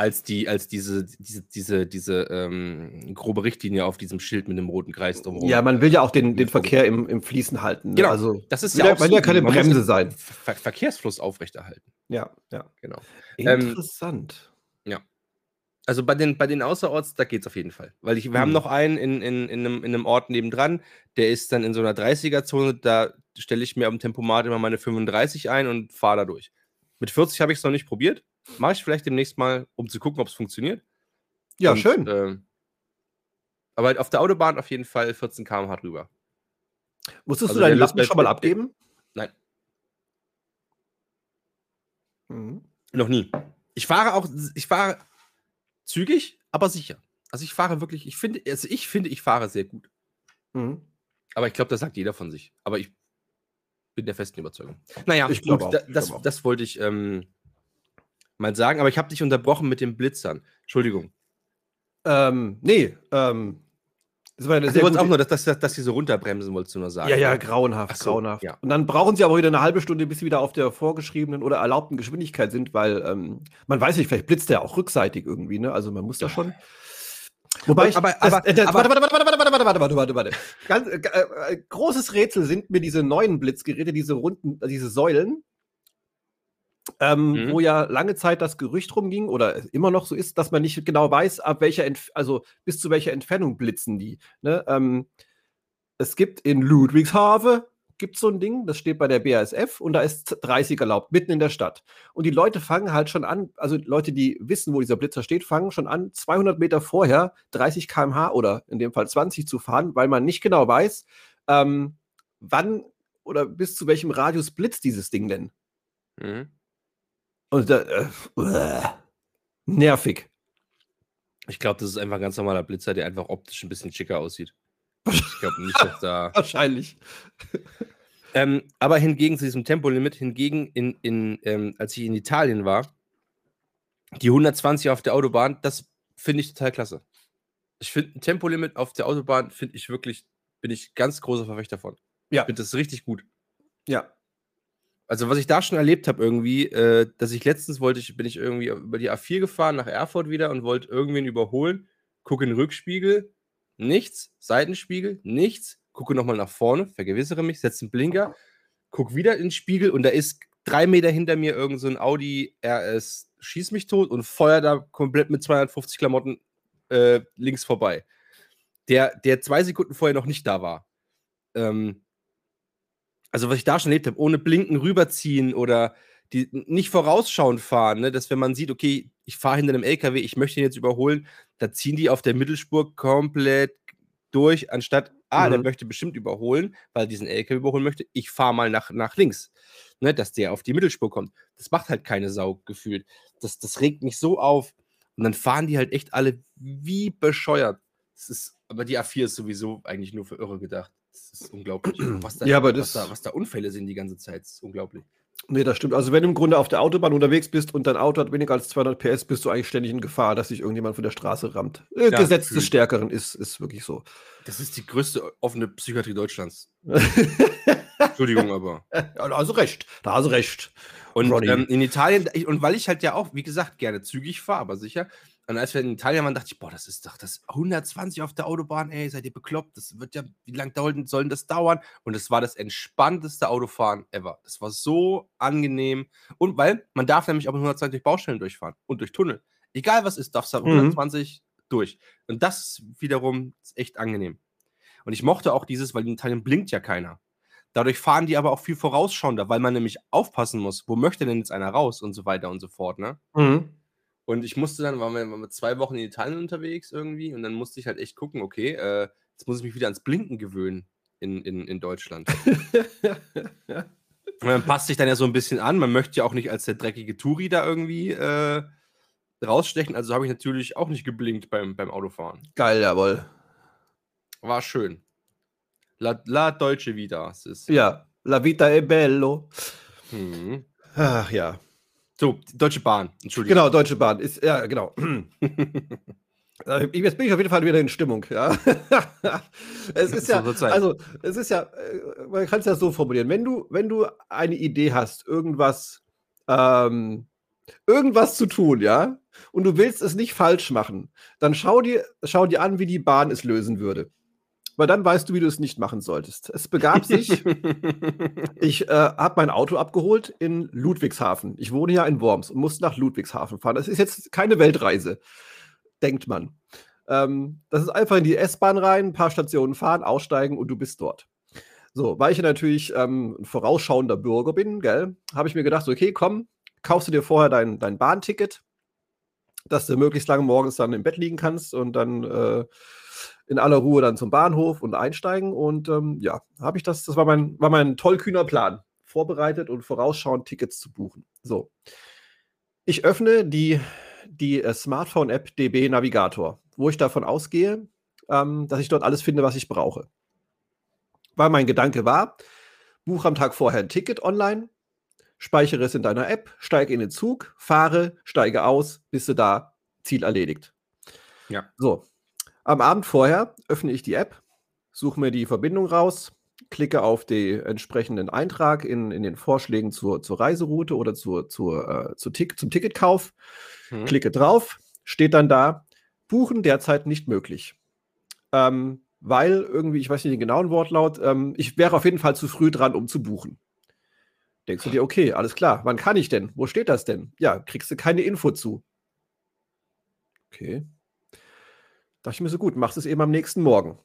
als die, als diese, diese, diese, diese ähm, grobe Richtlinie auf diesem Schild mit dem roten Kreis drumherum. ja, man will ja auch den, den Verkehr im, im Fließen halten. Ne? Genau. Also, das ist ja ja, auch will ja keine Man Bremse sein. Ver Verkehrsfluss aufrechterhalten. Ja, ja. Genau. Ähm, Interessant. Also bei den, bei den Außerorts, da geht es auf jeden Fall. Weil ich, wir haben Mhm. noch einen in, in, in, einem, in einem Ort nebendran, der ist dann in so einer 30er-Zone, da stelle ich mir am Tempomat immer meine 35 ein und fahre da durch. Mit 40 habe ich es noch nicht probiert. Mache ich vielleicht demnächst mal, um zu gucken, ob es funktioniert. ja, Und, schön. ähm, aber halt auf der Autobahn auf jeden Fall 14 km/h drüber. Musstest also du deinen Lappen schon mal abgeben? Nein. Mhm. Noch nie. Ich fahre auch, ich fahre zügig, aber sicher. Also ich fahre wirklich, ich finde, also ich finde, ich fahre sehr gut. Mhm. Aber ich glaube, das sagt jeder von sich. Aber ich bin der festen Überzeugung. Naja, Ich auch, da, ich das, das wollte ich ähm, mal sagen. Aber ich habe dich unterbrochen mit den Blitzern. Entschuldigung. Ähm, nee, ähm, das war eine Also, sehr gute- auch nur, dass, dass, dass, dass sie so runterbremsen, wolltest du nur sagen. Ja, ja, grauenhaft, Ach so, grauenhaft. ja. Und dann brauchen sie aber wieder eine halbe Stunde, bis sie wieder auf der vorgeschriebenen oder erlaubten Geschwindigkeit sind, weil ähm, man weiß nicht, vielleicht blitzt der auch rückseitig irgendwie, ne? Also man muss da schon. Wobei ich, Aber- aber- äh, das, aber- warte, warte, warte, warte, warte, warte, warte, warte, warte. Ganz, äh, äh, großes Rätsel sind mir diese neuen Blitzgeräte, diese runden, diese Säulen, ähm, Mhm. wo ja lange Zeit das Gerücht rumging oder immer noch so ist, dass man nicht genau weiß, ab welcher, Entf also bis zu welcher Entfernung blitzen die. Ne? Ähm, es gibt in Ludwigshafen gibt so ein Ding, das steht bei der BASF und da ist 30 erlaubt, mitten in der Stadt. Und die Leute fangen halt schon an, also Leute, die wissen, wo dieser Blitzer steht, fangen schon an, 200 Meter vorher 30 km/h oder in dem Fall 20 zu fahren, weil man nicht genau weiß, ähm, wann oder bis zu welchem Radius blitzt dieses Ding denn. Mhm. Und da, äh, uah, nervig. Ich glaube, das ist einfach ein ganz normaler Blitzer, der einfach optisch ein bisschen schicker aussieht. Ich glaube nicht, dass da. Wahrscheinlich. Ähm, aber hingegen zu diesem Tempolimit, hingegen, in, in, ähm, als ich in Italien war, die 120 auf der Autobahn, das finde ich total klasse. Ich finde ein Tempolimit auf der Autobahn, finde ich wirklich, bin ich ganz großer Verfechter von. Ja. Ich finde das richtig gut. Ja. Also, was ich da schon erlebt habe, irgendwie, äh, dass ich letztens wollte, ich, bin ich irgendwie über die A4 gefahren nach Erfurt wieder und wollte irgendwen überholen, gucke in den Rückspiegel, nichts, Seitenspiegel, nichts, gucke nochmal nach vorne, vergewissere mich, setze einen Blinker, gucke wieder in den Spiegel und da ist drei Meter hinter mir irgend so ein Audi RS schieß mich tot und feuert da komplett mit 250 Klamotten äh, links vorbei. Der, der zwei Sekunden vorher noch nicht da war. Ähm, also, was ich da schon erlebt habe, ohne Blinken rüberziehen oder die nicht vorausschauend fahren, ne, dass wenn man sieht, okay, ich fahre hinter einem LKW, ich möchte ihn jetzt überholen, da ziehen die auf der Mittelspur komplett durch, anstatt, ah, mhm. der möchte bestimmt überholen, weil diesen LKW überholen möchte, ich fahre mal nach, nach links, ne, dass der auf die Mittelspur kommt. Das macht halt keine Sau gefühlt. Das, das regt mich so auf. Und dann fahren die halt echt alle wie bescheuert. Das ist, aber die A4 ist sowieso eigentlich nur für Irre gedacht. Das ist unglaublich. Was da, ja, aber was, das, da, was da Unfälle sind die ganze Zeit, ist unglaublich. Nee, das stimmt. Also wenn du im Grunde auf der Autobahn unterwegs bist und dein Auto hat weniger als 200 PS, bist du eigentlich ständig in Gefahr, dass sich irgendjemand von der Straße rammt. Äh, Ja, Gesetz des. Stärkeren ist, ist wirklich so. Das ist die größte offene Psychiatrie Deutschlands. Entschuldigung, aber. Ja, da hast du recht. Da hast du recht. Und ähm, in Italien, ich- und weil ich halt ja auch, wie gesagt, gerne zügig fahre, aber sicher. Und als wir in Italien waren, dachte ich, boah, das ist doch das 120 auf der Autobahn, ey, seid ihr bekloppt? Das wird ja, wie lange dauert- soll das dauern? Und es war das entspannteste Autofahren ever. Das war so angenehm. Und weil man darf nämlich auch mit 120 durch Baustellen durchfahren und durch Tunnel. Egal was ist, darfst du Mhm. 120 durch. Und das wiederum ist echt angenehm. Und ich mochte auch dieses, weil in Italien blinkt ja keiner. Dadurch fahren die aber auch viel vorausschauender, weil man nämlich aufpassen muss, wo möchte denn jetzt einer raus und so weiter und so fort, ne? Mhm. Und ich musste dann, waren wir, waren wir zwei Wochen in Italien unterwegs irgendwie und dann musste ich halt echt gucken, okay, äh, jetzt muss ich mich wieder ans Blinken gewöhnen in, in, in Deutschland. Und man passt sich dann ja so ein bisschen an. Man möchte ja auch nicht als der dreckige Touri da irgendwie äh, rausstechen. Also habe ich natürlich auch nicht geblinkt beim, beim Autofahren. Geil, jawohl. War schön. La, la Deutsche Vita. Es ist. Ja, la vita è bello. Mhm. Ach ja. So, Deutsche Bahn. Entschuldigung. Genau, Deutsche Bahn. Ist, ja, genau. Äh, Jetzt bin ich auf jeden Fall wieder in Stimmung, ja. es ist ja, also, es ist ja, äh, man kann es ja so formulieren. Wenn du, wenn du eine Idee hast, irgendwas, ähm, irgendwas zu tun, ja, und du willst es nicht falsch machen, dann schau dir, schau dir an, wie die Bahn es lösen würde. Weil dann weißt du, wie du es nicht machen solltest. Es begab sich, ich äh, habe mein Auto abgeholt in Ludwigshafen. Ich wohne ja in Worms und musste nach Ludwigshafen fahren. Das ist jetzt keine Weltreise, denkt man. Ähm, das ist einfach in die S-Bahn rein, ein paar Stationen fahren, aussteigen und du bist dort. So, weil ich ja natürlich ähm, ein vorausschauender Bürger bin, gell, habe ich mir gedacht, okay, komm, kaufst du dir vorher dein, dein Bahnticket, dass du möglichst lange morgens dann im Bett liegen kannst und dann äh, in aller Ruhe dann zum Bahnhof und einsteigen. Und ähm, ja, habe ich das, das war mein, war mein tollkühner Plan, vorbereitet und vorausschauend Tickets zu buchen. So. Ich öffne die, die äh, Smartphone-App DB Navigator, wo ich davon ausgehe, ähm, dass ich dort alles finde, was ich brauche. Weil mein Gedanke war, buche am Tag vorher ein Ticket online, speichere es in deiner App, steige in den Zug, fahre, steige aus, bist du da, Ziel erledigt. Ja. So, am Abend vorher öffne ich die App, suche mir die Verbindung raus, klicke auf den entsprechenden Eintrag in, in den Vorschlägen zur, zur Reiseroute oder zur, zur, äh, zu Tick, zum Ticketkauf, Mhm. klicke drauf, steht dann da, buchen derzeit nicht möglich. Ähm, weil irgendwie, ich weiß nicht den genauen Wortlaut, ähm, ich wäre auf jeden Fall zu früh dran, um zu buchen. Denkst du dir, okay, alles klar, wann kann ich denn? Wo steht das denn? Ja, kriegst du keine Info zu. Okay. Dachte ich mir so gut, machst es eben am nächsten Morgen.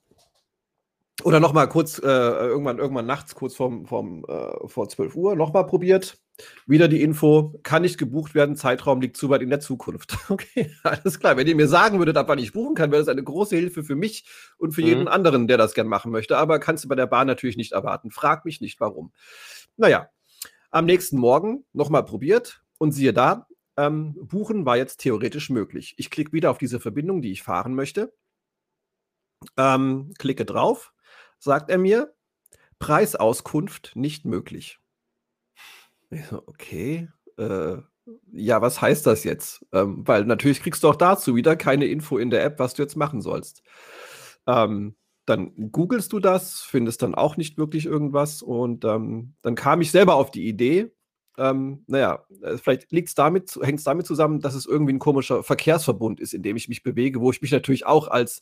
Oder nochmal kurz, äh, irgendwann, irgendwann nachts, kurz vorm, vorm, äh, vor 12 Uhr, nochmal probiert. Wieder die Info, kann nicht gebucht werden, Zeitraum liegt zu weit in der Zukunft. Okay, alles klar. Wenn ihr mir sagen würdet, ab wann ich buchen kann, wäre das eine große Hilfe für mich und für Mhm. jeden anderen, der das gern machen möchte. Aber kannst du bei der Bahn natürlich nicht erwarten. Frag mich nicht, warum. Naja, am nächsten Morgen nochmal probiert und siehe da, ähm, buchen war jetzt theoretisch möglich. Ich klicke wieder auf diese Verbindung, die ich fahren möchte. Ähm, klicke drauf, sagt er mir, Preisauskunft nicht möglich. Ich so, okay, äh, ja, was heißt das jetzt? Ähm, weil natürlich kriegst du auch dazu wieder keine Info in der App, was du jetzt machen sollst. Ähm, dann googelst du das, findest dann auch nicht wirklich irgendwas und ähm, dann kam ich selber auf die Idee, ähm, naja, äh, vielleicht damit, hängt es damit zusammen, dass es irgendwie ein komischer Verkehrsverbund ist, in dem ich mich bewege, wo ich mich natürlich auch als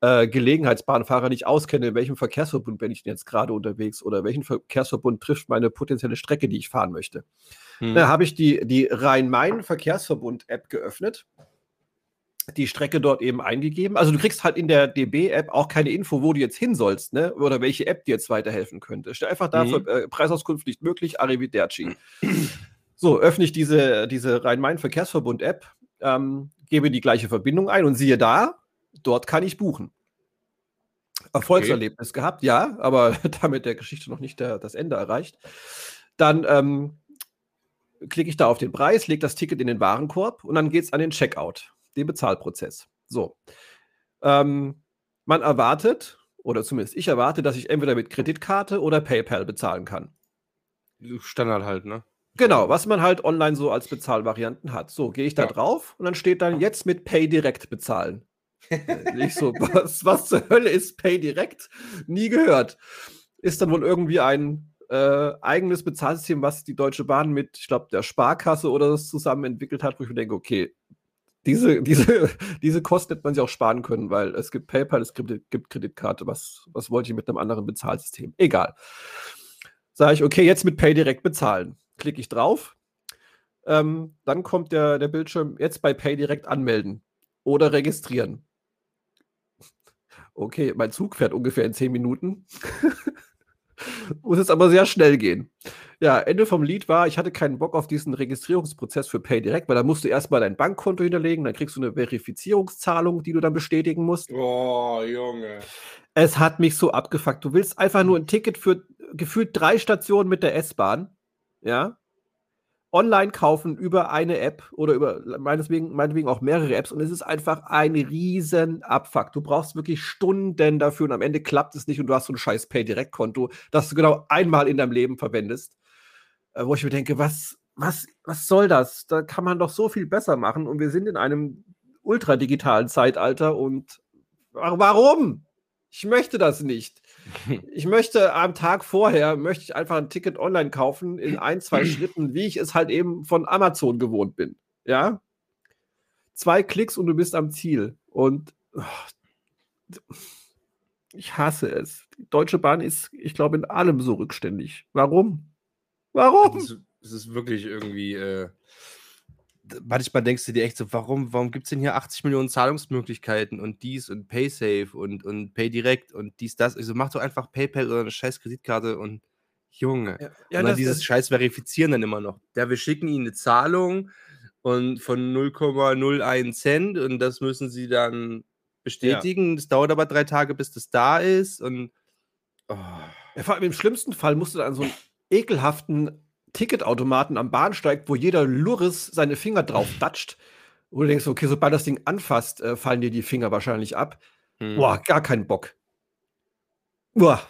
äh, Gelegenheitsbahnfahrer nicht auskenne, in welchem Verkehrsverbund bin ich denn jetzt gerade unterwegs oder welchen Verkehrsverbund trifft meine potenzielle Strecke, die ich fahren möchte. Hm. Da habe ich die, die Rhein-Main-Verkehrsverbund-App geöffnet die Strecke dort eben eingegeben. Also du kriegst halt in der DB-App auch keine Info, wo du jetzt hin sollst, ne? Oder welche App dir jetzt weiterhelfen könnte. Steht einfach da, mhm. äh, Preisauskunft nicht möglich, Arrivederci. so, öffne ich diese, diese Rhein-Main-Verkehrsverbund-App, ähm, gebe die gleiche Verbindung ein und siehe da, dort kann ich buchen. Erfolgserlebnis okay. gehabt, ja, aber damit der Geschichte noch nicht der, das Ende erreicht. Dann ähm, klicke ich da auf den Preis, lege das Ticket in den Warenkorb und dann geht es an den Checkout den Bezahlprozess. So. Ähm, man erwartet, oder zumindest ich erwarte, dass ich entweder mit Kreditkarte oder PayPal bezahlen kann. Standard halt, ne? Genau, was man halt online so als Bezahlvarianten hat. So, gehe ich da ja. drauf und dann steht dann jetzt mit Pay direkt bezahlen. Nicht so, was, was zur Hölle ist Pay direkt? Nie gehört. Ist dann wohl irgendwie ein äh, eigenes Bezahlsystem, was die Deutsche Bahn mit, ich glaube, der Sparkasse oder das zusammen entwickelt hat, wo ich mir denke, okay, diese, diese, diese Kosten hätte man sich auch sparen können, weil es gibt PayPal, es gibt, Kreditkarte. Was, was wollte ich mit einem anderen Bezahlsystem? Egal. Sage ich, okay, jetzt mit Pay direkt bezahlen. Klicke ich drauf. Ähm, dann kommt der, der Bildschirm, jetzt bei Pay direkt anmelden oder registrieren. Okay, mein Zug fährt ungefähr in 10 Minuten. Muss jetzt aber sehr schnell gehen. Ja, Ende vom Lied war, ich hatte keinen Bock auf diesen Registrierungsprozess für PayDirect, weil da musst du erstmal dein Bankkonto hinterlegen, dann kriegst du eine Verifizierungszahlung, die du dann bestätigen musst. Oh, Junge. Es hat mich so abgefuckt. Du willst einfach nur ein Ticket für gefühlt drei Stationen mit der S-Bahn, ja, online kaufen über eine App oder über meinetwegen, meinetwegen auch mehrere Apps und es ist einfach ein riesen Abfuck. Du brauchst wirklich Stunden dafür und am Ende klappt es nicht und du hast so ein scheiß Pay-Direkt-Konto, das du genau einmal in deinem Leben verwendest. Äh, wo ich mir denke, was, was, was soll das? Da kann man doch so viel besser machen und wir sind in einem ultradigitalen Zeitalter und warum? Ich möchte das nicht. Ich möchte am Tag vorher, möchte ich einfach ein Ticket online kaufen in ein, zwei Schritten, wie ich es halt eben von Amazon gewohnt bin. Ja? Zwei Klicks und du bist am Ziel. Und oh, ich hasse es. Die Deutsche Bahn ist, ich glaube, in allem so rückständig. Warum? Warum? Es ist wirklich irgendwie. Äh manchmal denkst du dir echt so, warum, warum gibt es denn hier 80 Millionen Zahlungsmöglichkeiten und dies und PaySafe und, und PayDirect und dies, das. Also mach doch einfach PayPal oder eine scheiß Kreditkarte und Junge. Ja, ja, und dann dieses scheiß Verifizieren dann immer noch. Ja, wir schicken ihnen eine Zahlung und von 0,01 Cent und das müssen sie dann bestätigen. Ja. Das dauert aber drei Tage, bis das da ist und oh. ja, vor allem im schlimmsten Fall musst du dann so einen ekelhaften Ticketautomaten am Bahnsteig, wo jeder Lurris seine Finger drauf datscht. Wo du denkst, okay, sobald das Ding anfasst, äh, fallen dir die Finger wahrscheinlich ab. Hm. Boah, gar keinen Bock. Boah,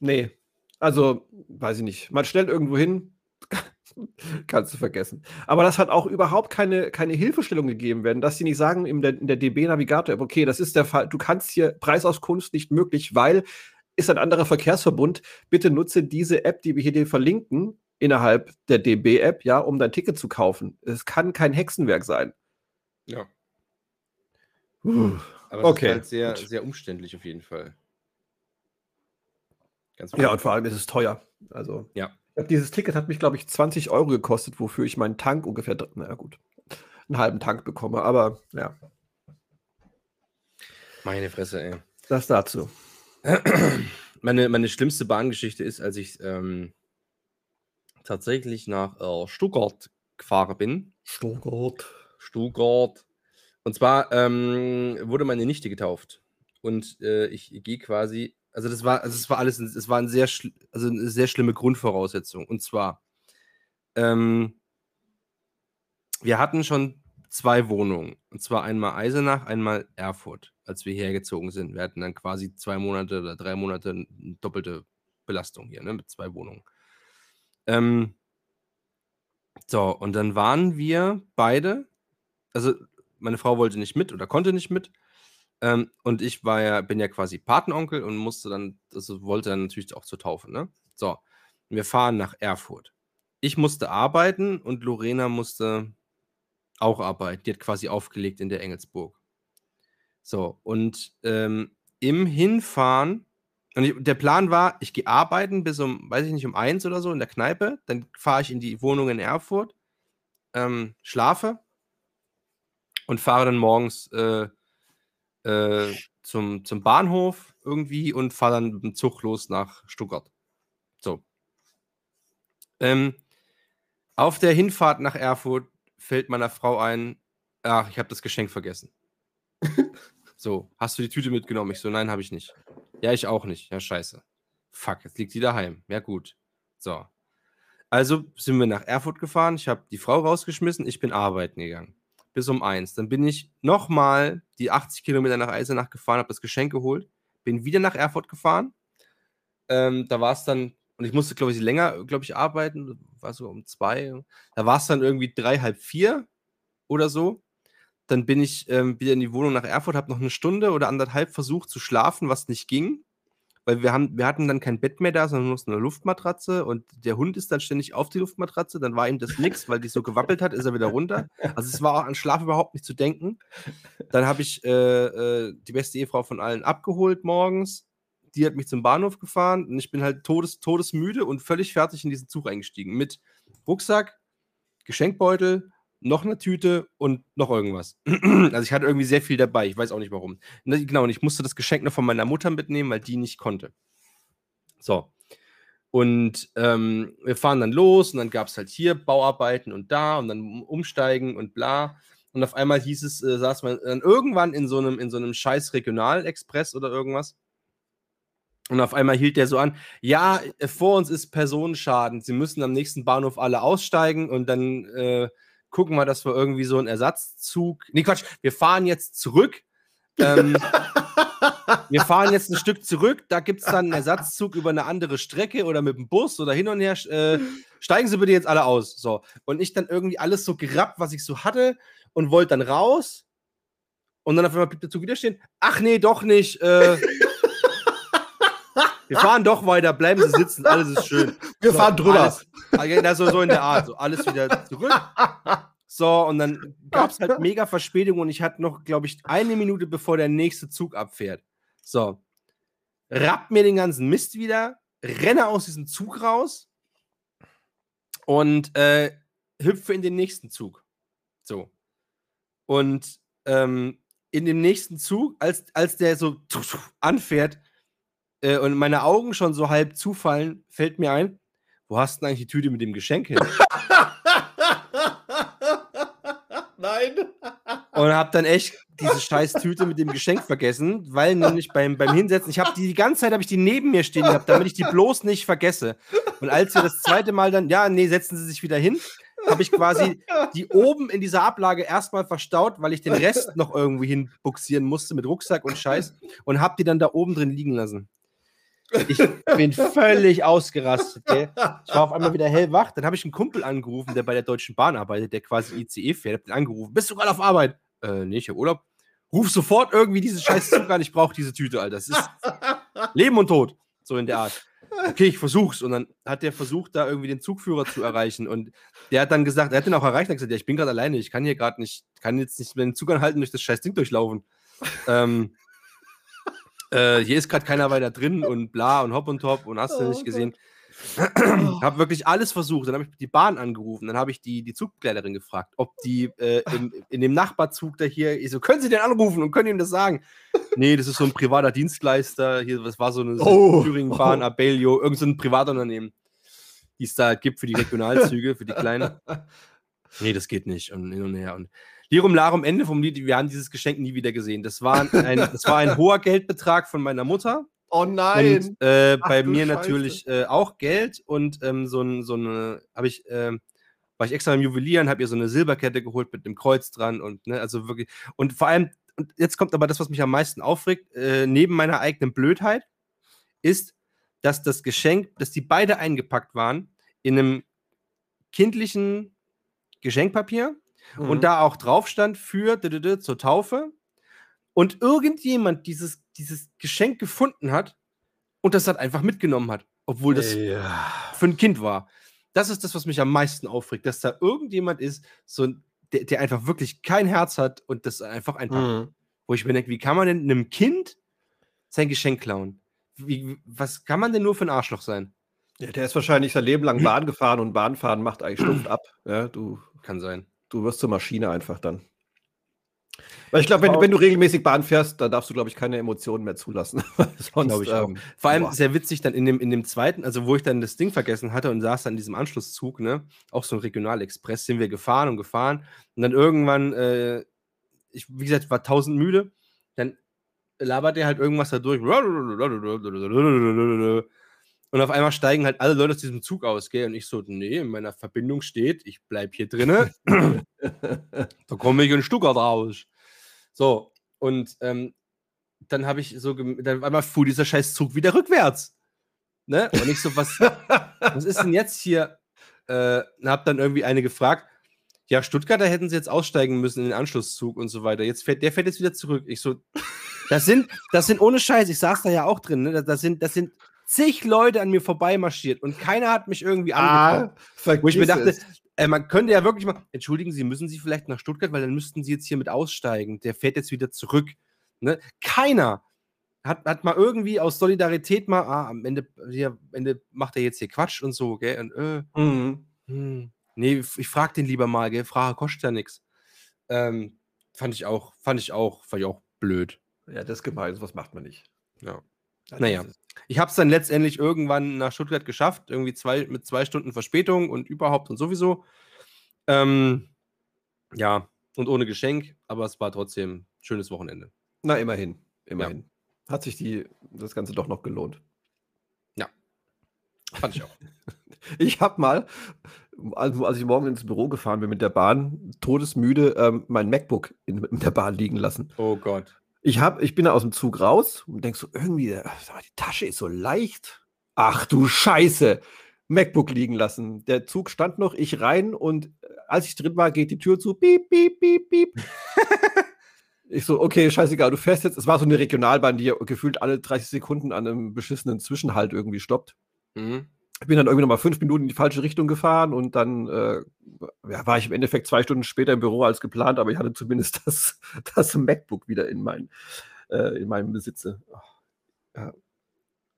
nee. Also, weiß ich nicht. Mal schnell irgendwo hin, kannst du vergessen. Aber das hat auch überhaupt keine, keine Hilfestellung gegeben werden, dass sie nicht sagen in der, in der DB-Navigator-App, okay, das ist der Fall, du kannst hier Preisauskunft nicht möglich, weil ist ein anderer Verkehrsverbund. Bitte nutze diese App, die wir hier dir verlinken, innerhalb der DB-App, ja, um dein Ticket zu kaufen. Es kann kein Hexenwerk sein. Ja. Aber okay. ist halt sehr, sehr umständlich auf jeden Fall. ja, und vor allem ist es teuer. Also, ja. Dieses Ticket hat mich, glaube ich, 20 Euro gekostet, wofür ich meinen Tank ungefähr, naja, gut, einen halben Tank bekomme. Aber ja. Meine Fresse, ey. Das dazu. Meine, meine schlimmste Bahngeschichte ist, als ich ähm, tatsächlich nach äh, Stuttgart gefahren bin. Stuttgart. Stuttgart. Und zwar ähm, wurde meine Nichte getauft. Und äh, ich gehe quasi, also das war, also es war alles, es war ein sehr, also eine sehr schlimme Grundvoraussetzung. Und zwar, ähm, wir hatten schon zwei Wohnungen. Und zwar einmal Eisenach, einmal Erfurt, als wir hergezogen sind. Wir hatten dann quasi zwei Monate oder drei Monate doppelte Belastung hier, ne, mit zwei Wohnungen. Ähm, so, und dann waren wir beide, also meine Frau wollte nicht mit oder konnte nicht mit. Ähm, und ich war ja, bin ja quasi Patenonkel und musste dann, also wollte dann natürlich auch zur Taufe, ne? So, wir fahren nach Erfurt. Ich musste arbeiten und Lorena musste auch arbeiten. Die hat quasi aufgelegt in der Engelsburg. So, und ähm, im Hinfahren, und ich, der Plan war, ich gehe arbeiten bis um, weiß ich nicht, um eins oder so in der Kneipe. Dann fahre ich in die Wohnung in Erfurt, ähm, schlafe und fahre dann morgens äh, äh, zum, zum Bahnhof irgendwie und fahre dann mit dem Zug los nach Stuttgart. So. Ähm, auf der Hinfahrt nach Erfurt fällt meiner Frau ein, ach, ich habe das Geschenk vergessen. so, hast du die Tüte mitgenommen? Ich so, nein, habe ich nicht. Ja, ich auch nicht. Ja, scheiße. Fuck, jetzt liegt sie daheim. Ja, gut. So. Also sind wir nach Erfurt gefahren. Ich habe die Frau rausgeschmissen. Ich bin arbeiten gegangen. Bis um eins. Dann bin ich nochmal die 80 Kilometer nach Eisenach gefahren, habe das Geschenk geholt. Bin wieder nach Erfurt gefahren. Ähm, da war es dann, und ich musste, glaube ich, länger, glaube ich, arbeiten. War so um zwei. Da war es dann irgendwie drei, halb vier oder so. Dann bin ich ähm, wieder in die Wohnung nach Erfurt, habe noch eine Stunde oder anderthalb versucht zu schlafen, was nicht ging. Weil wir, haben, wir hatten dann kein Bett mehr da, sondern nur so eine Luftmatratze und der Hund ist dann ständig auf die Luftmatratze, dann war ihm das nix, weil die so gewappelt hat, ist er wieder runter. Also es war auch an Schlaf überhaupt nicht zu denken. Dann habe ich äh, äh, die beste Ehefrau von allen abgeholt morgens. Die hat mich zum Bahnhof gefahren und ich bin halt todes, todesmüde und völlig fertig in diesen Zug eingestiegen. Mit Rucksack, Geschenkbeutel, noch eine Tüte und noch irgendwas. also ich hatte irgendwie sehr viel dabei, ich weiß auch nicht warum. Genau, und ich musste das Geschenk noch von meiner Mutter mitnehmen, weil die nicht konnte. So. Und ähm, wir fahren dann los und dann gab es halt hier Bauarbeiten und da und dann umsteigen und bla. Und auf einmal hieß es, äh, saß man dann irgendwann in so einem, in so einem scheiß Regionalexpress oder irgendwas. Und auf einmal hielt der so an, ja, äh, vor uns ist Personenschaden. Sie müssen am nächsten Bahnhof alle aussteigen und dann äh, gucken wir, dass wir irgendwie so einen Ersatzzug. Nee, Quatsch, wir fahren jetzt zurück. Ähm, wir fahren jetzt ein Stück zurück, da gibt es dann einen Ersatzzug über eine andere Strecke oder mit dem Bus oder hin und her. Äh, steigen Sie bitte jetzt alle aus. So. Und ich dann irgendwie alles so gerappt, was ich so hatte und wollte dann raus. Und dann auf einmal blieb der Zug wieder stehen. Ach nee, doch nicht. Äh, wir fahren doch weiter, bleiben Sie sitzen, alles ist schön. Wir so, fahren drüber. Alles, also so in der Art, so alles wieder zurück. So, und dann gab es halt mega Verspätung und ich hatte noch, glaube ich, eine Minute, bevor der nächste Zug abfährt. So, rapp mir den ganzen Mist wieder, renne aus diesem Zug raus und äh, hüpfe in den nächsten Zug. So. Und ähm, in dem nächsten Zug, als, als der so anfährt äh, und meine Augen schon so halb zufallen, fällt mir ein, wo hast du denn eigentlich die Tüte mit dem Geschenk hin? Nein. Und hab dann echt diese scheiß Tüte mit dem Geschenk vergessen, weil nämlich beim, beim Hinsetzen, ich habe die, die ganze Zeit habe ich die neben mir stehen gehabt, damit ich die bloß nicht vergesse. Und als wir das zweite Mal dann, ja, nee, setzen Sie sich wieder hin, habe ich quasi die oben in dieser Ablage erstmal verstaut, weil ich den Rest noch irgendwie hinbuxieren musste mit Rucksack und Scheiß und habe die dann da oben drin liegen lassen. Ich bin völlig ausgerastet. Gell? Ich war auf einmal wieder hellwach. Dann habe ich einen Kumpel angerufen, der bei der Deutschen Bahn arbeitet, der quasi ICE fährt. Hab den angerufen. Bist du gerade auf Arbeit? Äh, nee, ich habe Urlaub. Ruf sofort irgendwie diesen scheiß Zug an. Ich brauche diese Tüte, Alter. Das ist Leben und Tod. So in der Art. Okay, ich versuch's. Und dann hat der versucht, da irgendwie den Zugführer zu erreichen. Und der hat dann gesagt, er hat den auch erreicht. Er hat gesagt, ja, ich bin gerade alleine. Ich kann hier gerade nicht, kann jetzt nicht den Zug anhalten, durch das scheiß Ding durchlaufen. ähm, äh, hier ist gerade keiner weiter drin und bla und hopp und top und hast du oh, nicht gesehen. habe wirklich alles versucht. Dann habe ich die Bahn angerufen. Dann habe ich die, die Zugbegleiterin gefragt, ob die äh, in, in, dem Nachbarzug da hier, ich so, können Sie den anrufen und können ihm das sagen? nee, das ist so ein privater Dienstleister. Hier, das war so eine oh, Thüringenbahn, oh. Abellio, irgendein so Privatunternehmen, die es da gibt für die Regionalzüge, für die kleinen. Nee, das geht nicht. Und hin und her. Und Lirum Larum, Ende vom Lied, wir haben dieses Geschenk nie wieder gesehen. Das war ein, das war ein hoher Geldbetrag von meiner Mutter. Oh nein! Und äh, Ach, bei mir Scheiße. natürlich äh, auch Geld und ähm, so, ein, so eine, habe ich, äh, war ich extra beim Juwelieren, habe ihr so eine Silberkette geholt mit einem Kreuz dran und, ne, also wirklich, und vor allem, und jetzt kommt aber das, was mich am meisten aufregt, äh, neben meiner eigenen Blödheit, ist, dass das Geschenk, dass die beide eingepackt waren in einem kindlichen Geschenkpapier mhm. und da auch drauf stand für zur Taufe und irgendjemand dieses, dieses Geschenk gefunden hat und das hat einfach mitgenommen hat, obwohl das ja. für ein Kind war. Das ist das, was mich am meisten aufregt, dass da irgendjemand ist, so der, der einfach wirklich kein Herz hat und das einfach einfach, mhm. wo ich mir denke, wie kann man denn einem Kind sein Geschenk klauen. Wie, was kann man denn nur für ein Arschloch sein? Ja, der ist wahrscheinlich sein Leben lang Bahn gefahren und Bahnfahren macht eigentlich stumpf ab. Ja, du, Kann sein. Du wirst zur Maschine einfach dann. Weil ich glaube, wenn, du- wenn du regelmäßig Bahn fährst, dann darfst du, glaube ich, keine Emotionen mehr zulassen. Sonst, ich auch. ähm, Vor allem boah. sehr witzig dann in dem, in dem zweiten, also wo ich dann das Ding vergessen hatte und saß dann in diesem Anschlusszug, ne, auch so ein Regionalexpress, sind wir gefahren und gefahren und dann irgendwann, äh, ich, wie gesagt, war tausend müde, dann labert er halt irgendwas da durch und auf einmal steigen halt alle Leute aus diesem Zug aus, gell, und ich so, nee, in meiner Verbindung steht, ich bleib hier drinne, da komme ich in Stuttgart raus. So, und ähm, dann habe ich so, dann auf einmal fuhr dieser scheiß Zug wieder rückwärts. Ne? Und ich so, was, was ist denn jetzt hier? Äh, hab dann irgendwie eine gefragt, ja, Stuttgarter hätten sie jetzt aussteigen müssen in den Anschlusszug und so weiter. Jetzt fährt, der fährt jetzt wieder zurück. Ich so, das sind, das sind ohne Scheiß, ich saß da ja auch drin, ne? das, sind, das sind zig Leute an mir vorbeimarschiert und keiner hat mich irgendwie angeguckt. ah, Wo ich mir dachte, äh, man könnte ja wirklich mal, entschuldigen Sie, müssen Sie vielleicht nach Stuttgart, weil dann müssten Sie jetzt hier mit aussteigen. Der fährt jetzt wieder zurück. Ne? Keiner hat, hat mal irgendwie aus Solidarität mal, ah, am Ende, hier, am Ende macht er jetzt hier Quatsch und so, gell? Und, äh, Mhm. hm, nee, ich ich frag den lieber mal, gell? Frage kostet ja nichts. Ähm, fand ich auch, fand ich auch, fand ich auch blöd. Ja, das ist gemein, sowas macht man nicht. Ja. Ja, Naja. Ich habe es dann letztendlich irgendwann nach Stuttgart geschafft, irgendwie zwei, mit zwei Stunden Verspätung und überhaupt und sowieso. Ähm, ja, und ohne Geschenk, aber es war trotzdem ein schönes Wochenende. Na, immerhin. Immerhin. Hat sich die, das Ganze doch noch gelohnt. Fand ich auch. Ich habe mal, also als ich morgen ins Büro gefahren bin mit der Bahn, todesmüde ähm, mein MacBook in, in der Bahn liegen lassen. Oh Gott. Ich, hab, ich bin da aus dem Zug raus und denk so, irgendwie, äh, sag mal, die Tasche ist so leicht. Ach du Scheiße. MacBook liegen lassen. Der Zug stand noch, ich rein und äh, als ich drin war, geht die Tür zu. Piep, piep, piep, piep. ich so, okay, scheißegal, du fährst jetzt. Es war so eine Regionalbahn, die ja gefühlt alle 30 Sekunden an einem beschissenen Zwischenhalt irgendwie stoppt. Mhm. Ich bin dann irgendwie nochmal fünf Minuten in die falsche Richtung gefahren und dann äh, ja, war ich im Endeffekt zwei Stunden später im Büro als geplant, aber ich hatte zumindest das, das MacBook wieder in, mein, äh, in meinem Besitze. Ja.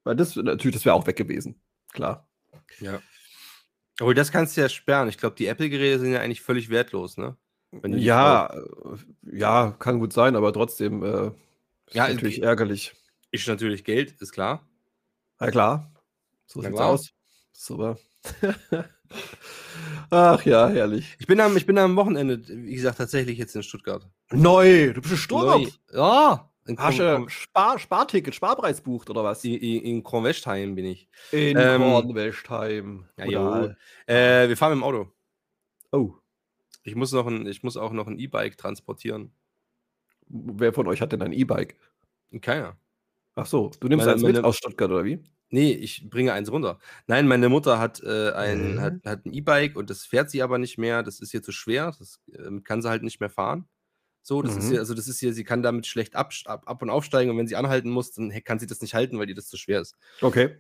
Weil das natürlich, das wäre auch weg gewesen. Klar. Ja. Obwohl, das kannst du ja sperren. Ich glaube, die Apple-Geräte sind ja eigentlich völlig wertlos, ne? Ja, äh, ja, kann gut sein, aber trotzdem äh, ist Ja, natürlich ärgerlich. Ist natürlich Geld, ist klar. Ja, klar. So Na sieht's klar. aus. Super. Ach ja, herrlich. Ich bin, am, ich bin am Wochenende, wie gesagt, tatsächlich jetzt in Stuttgart. Neu, du bist ein Sturm. Neu. Ja. In, Hast du Spar Sparticket, Sparpreis bucht oder was? in, in, in Kronwestheim bin ich. In Ähm, Kornwestheim. Ja, jo. Äh, wir fahren mit dem Auto. Oh, Ich muss, noch ein, ich muss auch noch ein E-Bike transportieren. wer von euch hat denn ein E-Bike? Keiner. Ach so, du nimmst Meine- eins mit meine- aus Stuttgart oder wie? Nee, ich bringe eins runter. Nein, meine Mutter hat, äh, ein, Hä? hat, hat ein E-Bike und das fährt sie aber nicht mehr. Das ist ihr zu schwer. Das ähm, kann sie halt nicht mehr fahren. So, das ist Mhm. ja, also das ist hier, sie kann damit schlecht ab, ab, ab und aufsteigen und wenn sie anhalten muss, dann kann sie das nicht halten, weil ihr das zu schwer ist. Okay.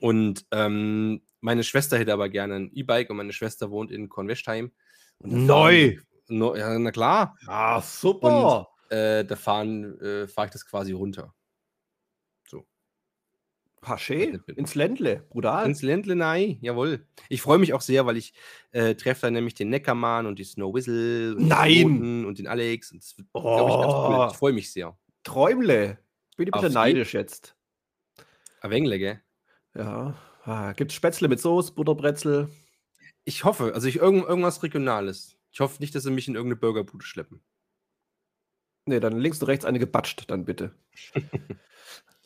Und ähm, meine Schwester hätte aber gerne ein E-Bike und meine Schwester wohnt in Kornwestheim. Und Neu? fahren- No, ja, na klar. Ah, super. Äh, da fahren, äh, fahre ich das quasi runter. Haché, ins Ländle, brutal. Ins Ländle, nein, jawohl. Ich freue mich auch sehr, weil ich äh, treffe dann nämlich den Neckermann und die Snow Whistle und Nein! den und den Alex. Und das wird, glaube ich, ganz cool. Oh. Ich freue mich sehr. Träumle. Bin ich bitte die- neidisch jetzt. Aber Wengle, gell? Ja. Ah, Gibt Spätzle mit Soße, Butterbrezel? Ich hoffe, also ich irgend, irgendwas Regionales. Ich hoffe nicht, dass sie mich in irgendeine Burgerbude schleppen. Nee, dann links und rechts eine gebatscht, dann bitte.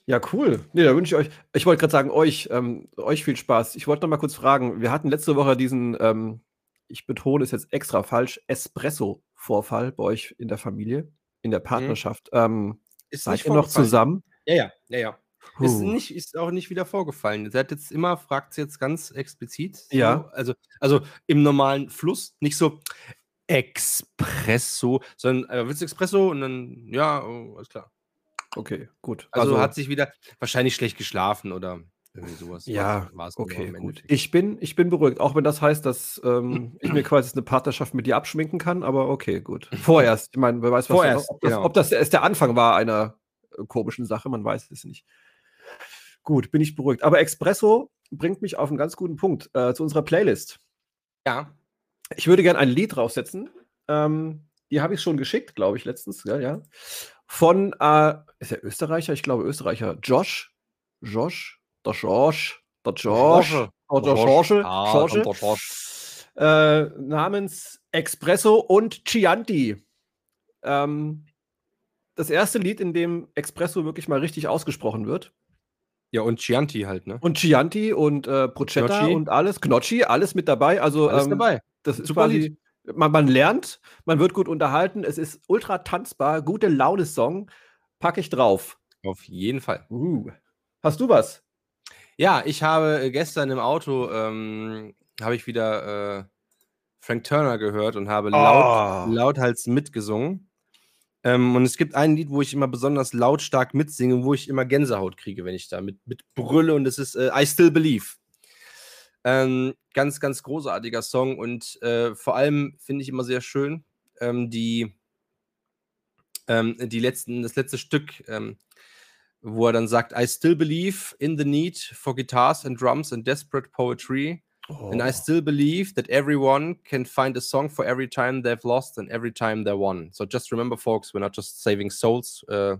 ja, cool. Nee, da wünsche ich euch, ich wollte gerade sagen, euch, ähm, euch viel Spaß. Ich wollte noch mal kurz fragen, wir hatten letzte Woche diesen, ähm, ich betone es jetzt extra falsch, Espresso-Vorfall bei euch in der Familie, in der Partnerschaft. Ähm, Ist seid ihr noch zusammen? Ja, ja, ja, ja. Ist, nicht, ist auch nicht wieder vorgefallen. Sie hat jetzt immer, fragt sie jetzt ganz explizit. so, Ja. Also, also im normalen Fluss, nicht so Espresso, sondern äh, willst du Espresso und dann, ja, oh, alles klar. Okay, gut. Also, hat sich wieder wahrscheinlich schlecht geschlafen oder irgendwie sowas. Ja, war es nur Okay, gut. Ich bin, ich bin beruhigt, auch wenn das heißt, dass ähm, ich mir quasi eine Partnerschaft mit dir abschminken kann, aber okay, gut. Vorerst, ich meine, wer weiß, was Vorerst, ob, das, genau. ob das erst der Anfang war einer äh, komischen Sache, man weiß es nicht. Gut, bin ich beruhigt. Aber Espresso bringt mich auf einen ganz guten Punkt äh, zu unserer Playlist. Ja. Ich würde gerne ein Lied draufsetzen. Ähm, die habe ich schon geschickt, glaube ich, letztens. Ja, ja. Von, äh, ist er Österreicher? Ich glaube Österreicher. Josh. Josh. Der Josh. Der Josh. Der Josh. Der Josh. Äh, namens Espresso und Chianti. Ähm, das erste Lied, in dem Espresso wirklich mal richtig ausgesprochen wird. Ja, und Chianti halt, ne? Und Chianti und äh, Bruschetta Gnocchi. und alles. Gnocchi, alles mit dabei. Also, alles ähm, dabei. Das ist Super quasi, man, man, lernt, man wird gut unterhalten. Es ist ultra tanzbar, gute Laune-Song. Packe ich drauf. Auf jeden Fall. Uh. Hast du was? Ja, ich habe äh, gestern im Auto ähm, habe ich wieder äh, Frank Turner gehört und habe laut, oh. lauthals mitgesungen. Ähm, und es gibt ein Lied, wo ich immer besonders lautstark mitsinge, wo ich immer Gänsehaut kriege, wenn ich da mit, mit brülle. Und das ist äh, I Still Believe. Ähm, ganz, ganz großartiger Song und äh, vor allem finde ich immer sehr schön ähm, die, ähm, die letzten, das letzte Stück, ähm, wo er dann sagt, I still believe in the need for guitars and drums and desperate poetry. Oh. And I oh. still believe that everyone can find a song for every time they've lost and every time they won. So just remember, folks, we're not just saving souls, uh,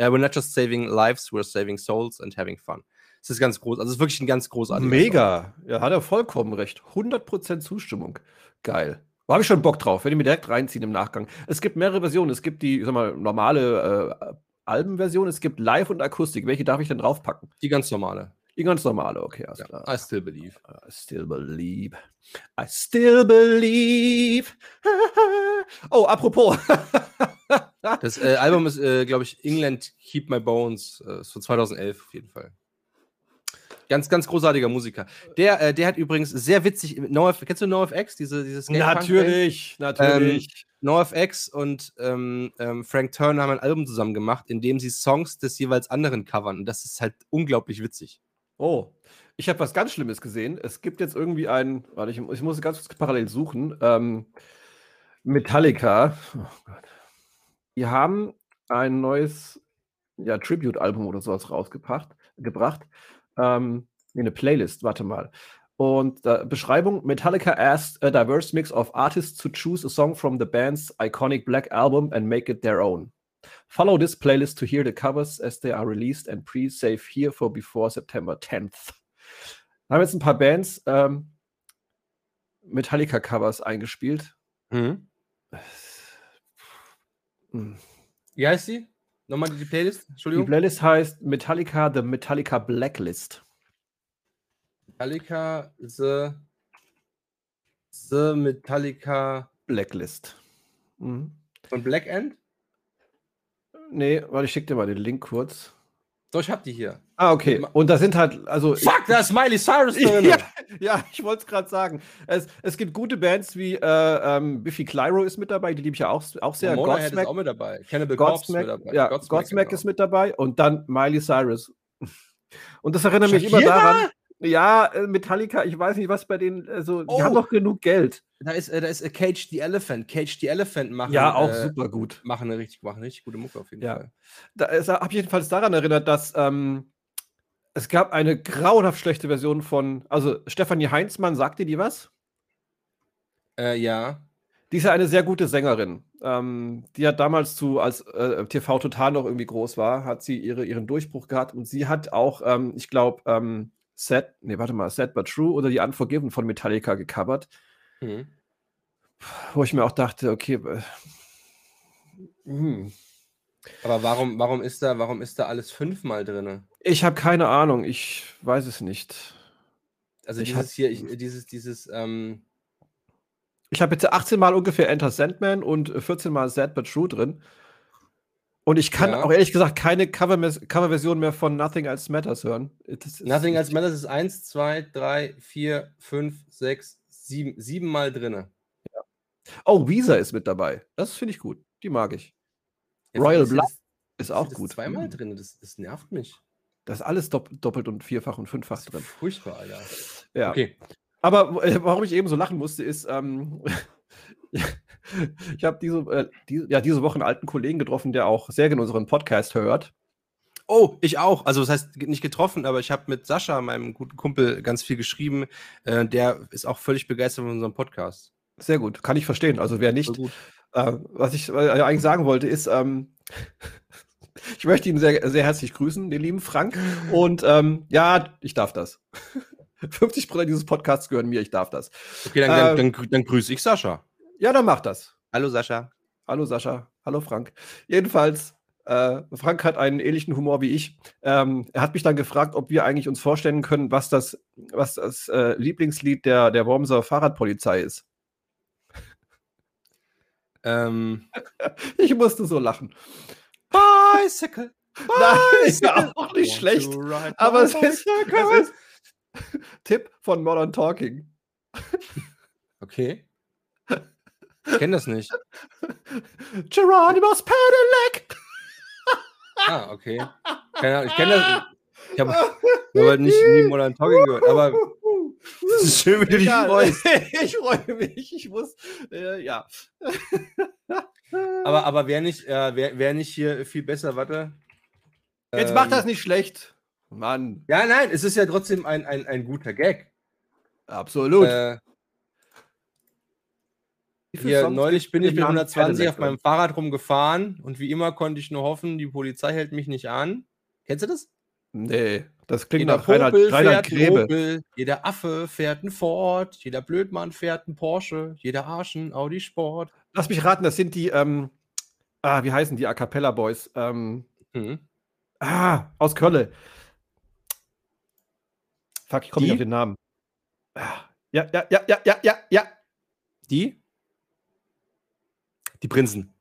uh, we're not just saving lives, we're saving souls and having fun. Es ist ganz groß. Also es ist wirklich ein ganz großartiger Mega. Song. Ja, hat er vollkommen recht. 100% Zustimmung. Geil. Da habe ich schon Bock drauf, wenn ich mir direkt reinziehen im Nachgang. Es gibt mehrere Versionen. Es gibt die, sag mal, normale äh, Albenversion, es gibt Live und Akustik. Welche darf ich denn draufpacken? Die ganz normale. Die ganz normale, okay, alles ja, klar. I still believe. I still believe. I still believe. oh, apropos. das äh, Album ist, äh, glaube ich, England Keep My Bones. Äh, ist von 2011 auf jeden Fall. Ganz, ganz großartiger Musiker. Der, äh, der hat übrigens sehr witzig. NoF, kennst du NoFX? Diese, dieses natürlich, natürlich. Ähm, NoFX und ähm, ähm, Frank Turner haben ein Album zusammen gemacht, in dem sie Songs des jeweils anderen covern. Und das ist halt unglaublich witzig. Oh, ich habe was ganz Schlimmes gesehen. Es gibt jetzt irgendwie einen, warte, ich, ich muss ganz kurz parallel suchen. Ähm, Metallica. Oh Gott. Die haben ein neues ja, Tribute-Album oder sowas rausgebracht. Gebracht. Ähm, nee, eine Playlist, warte mal. Und äh, Beschreibung: Metallica asked a diverse mix of artists to choose a song from the band's iconic Black Album and make it their own. Follow this playlist to hear the covers as they are released and pre-save here for before September 10th. Da haben jetzt ein paar Bands ähm, Metallica-Covers eingespielt. Mhm. Wie heißt sie? Nochmal die Playlist? Entschuldigung. Die Playlist heißt Metallica The Metallica Blacklist. Metallica The, The Metallica Blacklist. Mhm. Von Black End? Nee, warte, ich schicke dir mal den Link kurz. Doch, ich hab die hier. Ah, okay. Und da sind halt, also. Fuck, da ist Miley Cyrus drin. ja, ja, ich wollte es gerade sagen. Es, es gibt gute Bands wie äh, ähm, Biffy Clyro ist mit dabei, die liebe ich ja auch, auch sehr. Motorhead ist auch mit dabei. Cannibal Corpse mit dabei. Ja, Godsmack, Godsmack genau. ist mit dabei und dann Miley Cyrus. Und das erinnert mich immer daran. Ja, äh, Metallica, ich weiß nicht, was bei denen, also, oh, die haben doch genug Geld. Da ist, äh, da ist äh, Cage the Elephant. Cage the Elephant machen. Ja, auch äh, super gut. Machen eine richtig, machen eine richtig gute Mucke auf jeden ja. Fall. Da habe ich jedenfalls daran erinnert, dass ähm, es gab eine grauenhaft schlechte Version von, also Stefanie Heinzmann, sagt dir die was? Äh, ja. Die ist ja eine sehr gute Sängerin. Ähm, die hat damals zu, als äh, TV Total noch irgendwie groß war, hat sie ihre, ihren Durchbruch gehabt und sie hat auch, ähm, ich glaube, ähm, Sad, nee, warte mal, Sad But True oder die Unforgiven von Metallica gecovert. Mhm. Wo ich mir auch dachte, okay. Äh, hm. Aber warum, warum, ist da, warum ist da alles fünfmal drin? Ich habe keine Ahnung, ich weiß es nicht. Also ich dieses hier, ich, dieses, dieses, ähm Ich habe jetzt 18 Mal ungefähr Enter Sandman und 14 Mal Sad But True drin. Und ich kann ja. auch ehrlich gesagt keine Coverversion Cover mehr von Nothing Else Matters hören. Nothing Else Matters ist 1, 2, 3, 4, 5, 6, 7, sieben Mal drin. Ja. Oh, Visa ist mit dabei. Das finde ich gut. Die mag ich. Ja, Royal Blood ist, ist auch gut. Zweimal mhm. drin, das, das, nervt mich. Das ist alles doppelt und vierfach und fünffach drin. Furchtbar, Alter. Ja. Okay. Aber äh, warum ich eben so lachen musste, ist, ähm, ich habe diese, äh, die, ja, diese Woche einen alten Kollegen getroffen, der auch sehr gerne unseren Podcast hört. Oh, ich auch. Also, das heißt nicht getroffen, aber ich habe mit Sascha, meinem guten Kumpel, ganz viel geschrieben. Äh, der ist auch völlig begeistert von unserem Podcast. Sehr gut, kann ich verstehen. Also, wer nicht. Äh, was ich äh, eigentlich sagen wollte, ist, ähm, ich möchte ihn sehr, sehr herzlich grüßen, den lieben Frank. Und ähm, ja, ich darf das. 50% dieses Podcasts gehören mir, ich darf das. Okay, dann, dann, dann, dann grüße ich Sascha. Ja, dann mach das. Hallo Sascha. Hallo Sascha. Hallo Frank. Jedenfalls, äh, Frank hat einen ähnlichen Humor wie ich. Ähm, er hat mich dann gefragt, ob wir eigentlich uns vorstellen können, was das, was das äh, Lieblingslied der, der Wormser Fahrradpolizei ist. Ähm. ich musste so lachen. Bicycle. Bicycle. Nein, ist ja auch nicht schlecht. Aber es ist, es ist Tipp von Modern Talking. Okay. Ich kenne das nicht. Geronimo's Pedelec. Ah, okay. Keine Ahnung, ich kenne das. Ich habe hab nicht nie Modern Talking gehört, aber es ist schön, wie du dich freust. ich freue mich. Ich muss, äh, ja. aber aber wäre nicht, äh, wär, wär nicht hier viel besser, warte. Jetzt ähm, macht das nicht schlecht. Mann. Ja, nein, es ist ja trotzdem ein, ein, ein guter Gag. Absolut. Äh, hier, neulich bin ich mit 120 auf meinem Fahrrad rumgefahren und wie immer konnte ich nur hoffen, die Polizei hält mich nicht an. Kennst du das? Nee, das klingt jeder nach Reinhard, Reinhard Grebe. Opel, jeder Affe fährt ein Ford, jeder Blödmann fährt ein Porsche, jeder Arsch ein Audi Sport. Lass mich raten, das sind die, ähm, ah, wie heißen die A Cappella Boys? Ähm, mhm. Ah, aus Kölle. Fuck, ich komme nicht auf den Namen. Ah, ja, ja, ja, ja, ja, ja, ja. Die? Die Prinzen.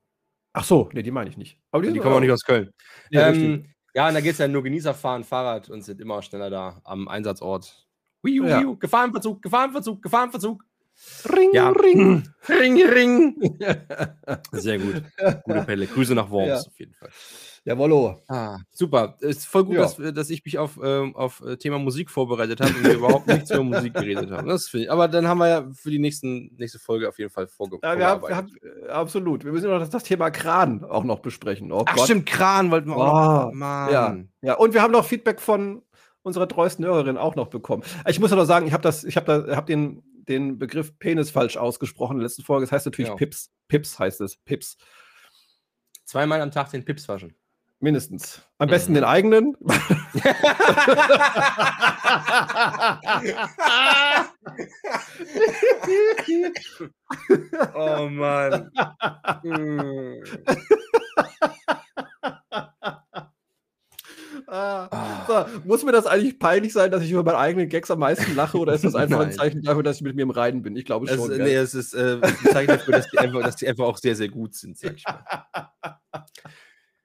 Ach so, nee, die meine ich nicht. Aber die, die kommen auch nicht aus Köln. Ja, ähm, ja und da geht es ja nur Genießer fahren Fahrrad und sind immer schneller da am Einsatzort. Hui, ja. Gefahrenverzug, Gefahrenverzug, Gefahrenverzug. Ring, ja. ring, ring, ring. Sehr gut. Gute Pelle. Grüße nach Worms ja. auf jeden Fall. Jawollo. Ah, super. Ist voll gut, ja. dass, dass, ich mich auf, ähm, auf äh, Thema Musik vorbereitet habe und wir überhaupt nichts über Musik geredet haben. Das ich. Aber dann haben wir ja für die nächsten, nächste Folge auf jeden Fall vorge ja, wir haben, wir haben, äh, absolut. Wir müssen noch das, das, Thema Kran auch noch besprechen. Oh Ach, Gott. stimmt, Kran wollten wir oh, auch noch. Mann. Ja, ja, und wir haben noch Feedback von unserer treuesten Hörerin auch noch bekommen. Ich muss aber sagen, ich habe das, ich habe da, hab den, den Begriff Penis falsch ausgesprochen in der letzten Folge. Das heißt natürlich ja. Pips. Pips heißt es. Pips. Zweimal am Tag den Pips waschen. Mindestens. Am besten mhm. den eigenen. oh Mann. Mm. Ah. So, muss mir das eigentlich peinlich sein, dass ich über meinen eigenen Gags am meisten lache oder ist das einfach ein Zeichen dafür, dass ich mit mir im Reinen bin? Ich glaube schon. Es, nee, es ist äh, ein Zeichen dafür, dass die, einfach, dass die einfach auch sehr, sehr gut sind, sag ich mal.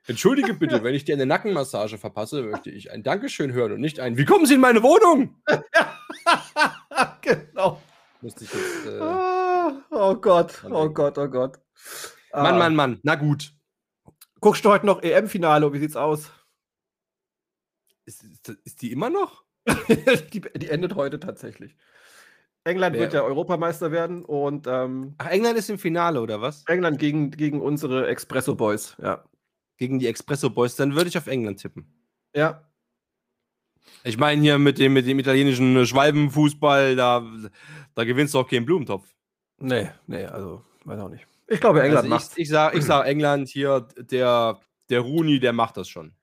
Entschuldige bitte, wenn ich dir eine Nackenmassage verpasse, möchte ich ein Dankeschön hören und nicht ein Wie kommen Sie in meine Wohnung? genau. Musste ich jetzt. Äh, oh Gott, oh Gott, oh Gott. Mann, Mann, Mann, na gut. Guckst du heute noch EM-Finale? Wie sieht's aus? Ist, ist, ist die immer noch? die, die, endet heute tatsächlich. England Wer? wird ja Europameister werden und. Ähm, Ach, England ist im Finale, oder was? England gegen, gegen unsere Expresso Boys, ja gegen die Expresso Boys, dann würde ich auf England tippen. Ja. Ich meine hier mit dem, mit dem italienischen Schwalbenfußball, da, da gewinnst du auch keinen Blumentopf. Nee, nee, also, weiß auch nicht. Ich glaube, England also macht. Ich, ich sage ich sag England hier, der, der Rooney, der macht das schon.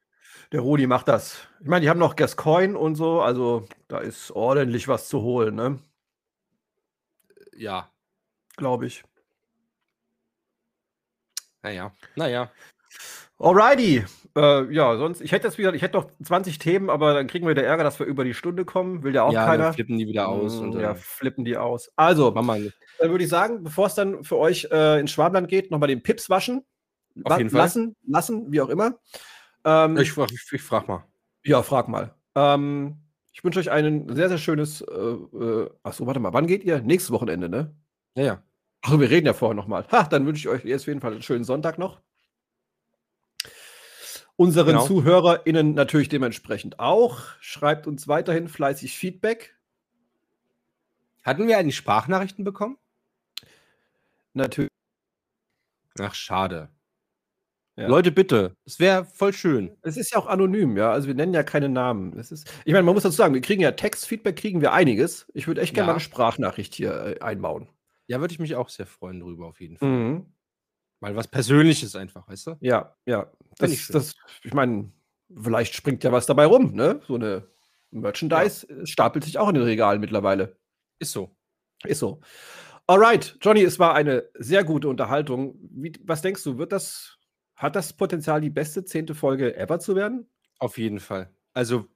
Der Rudi macht das. Ich meine, die haben noch Gascoigne und so, also da ist ordentlich was zu holen, ne? Ja. Glaube ich. Naja, naja. Alrighty. Äh, ja, sonst, ich hätte jetzt wieder, ich hätte noch 20 Themen, aber dann kriegen wir wieder Ärger, dass wir über die Stunde kommen. Will ja auch ja, keiner. Dann flippen die wieder aus. Mm, und, ja, flippen die aus. Also, dann würde ich sagen, bevor es dann für euch äh, ins Schwabenland geht, nochmal den Pips waschen. Auf jeden Fall. Lassen, lassen, wie auch immer. Ähm, ich, ich frag mal. Ja, frag mal. Ähm, ich wünsche euch ein sehr, sehr schönes. Äh, äh, achso, warte mal, wann geht ihr? Nächstes Wochenende, ne? Ja, ja. Achso, wir reden ja vorher nochmal. Ha, dann wünsche ich euch jetzt auf jeden Fall einen schönen Sonntag noch unseren genau. ZuhörerInnen natürlich dementsprechend auch. Schreibt uns weiterhin fleißig Feedback. Hatten wir eigentlich Sprachnachrichten bekommen? Natürlich. Ach, schade. Ja. Leute, bitte. Es wäre voll schön. Es ist ja auch anonym, ja. Also wir nennen ja keine Namen. Es ist, ich meine, man muss dazu sagen, wir kriegen ja Textfeedback, kriegen wir einiges. Ich würde echt gerne ja. mal eine Sprachnachricht hier äh, einbauen. Ja, würde ich mich auch sehr freuen drüber, auf jeden Fall. Mhm. Mal was Persönliches einfach, weißt du? Ja, ja. Das, ich, das, ich meine, vielleicht springt ja was dabei rum, ne? So eine Merchandise ja. stapelt sich auch in den Regalen mittlerweile. Ist so. Ist so. Alright, Johnny, es war eine sehr gute Unterhaltung. Wie, was denkst du, wird das, hat das Potenzial, die beste zehnte Folge ever zu werden? Auf jeden Fall. Also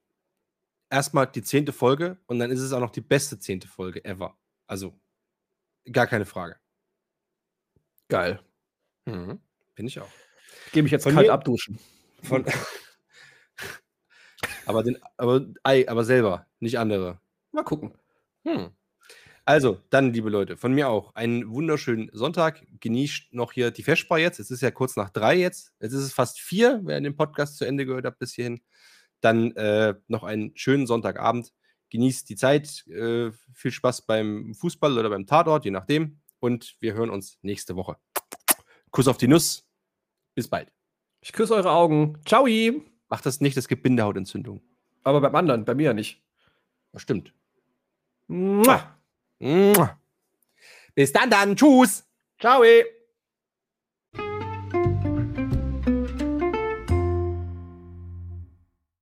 erstmal die zehnte Folge und dann ist es auch noch die beste zehnte Folge ever. Also gar keine Frage. Geil. Mhm. Bin ich auch. Gehe mich jetzt von kalt mir, abduschen. Von, aber, den, aber, aber selber, nicht andere. Mal gucken. Hm. Also, dann, liebe Leute, von mir auch einen wunderschönen Sonntag. Genießt noch hier die Festspar jetzt. Es ist ja kurz nach drei jetzt. Jetzt ist es fast vier, wer den Podcast zu Ende gehört hat bis hierhin. Dann äh, noch einen schönen Sonntagabend. Genießt die Zeit. Äh, viel Spaß beim Fußball oder beim Tatort, je nachdem. Und wir hören uns nächste Woche. Kuss auf die Nuss. Bis bald. Ich küsse eure Augen. Ciao. Macht das nicht, es gibt Bindehautentzündung. Aber beim anderen, bei mir nicht. Das stimmt. Mua. Mua. Bis dann dann. Tschüss. Ciao.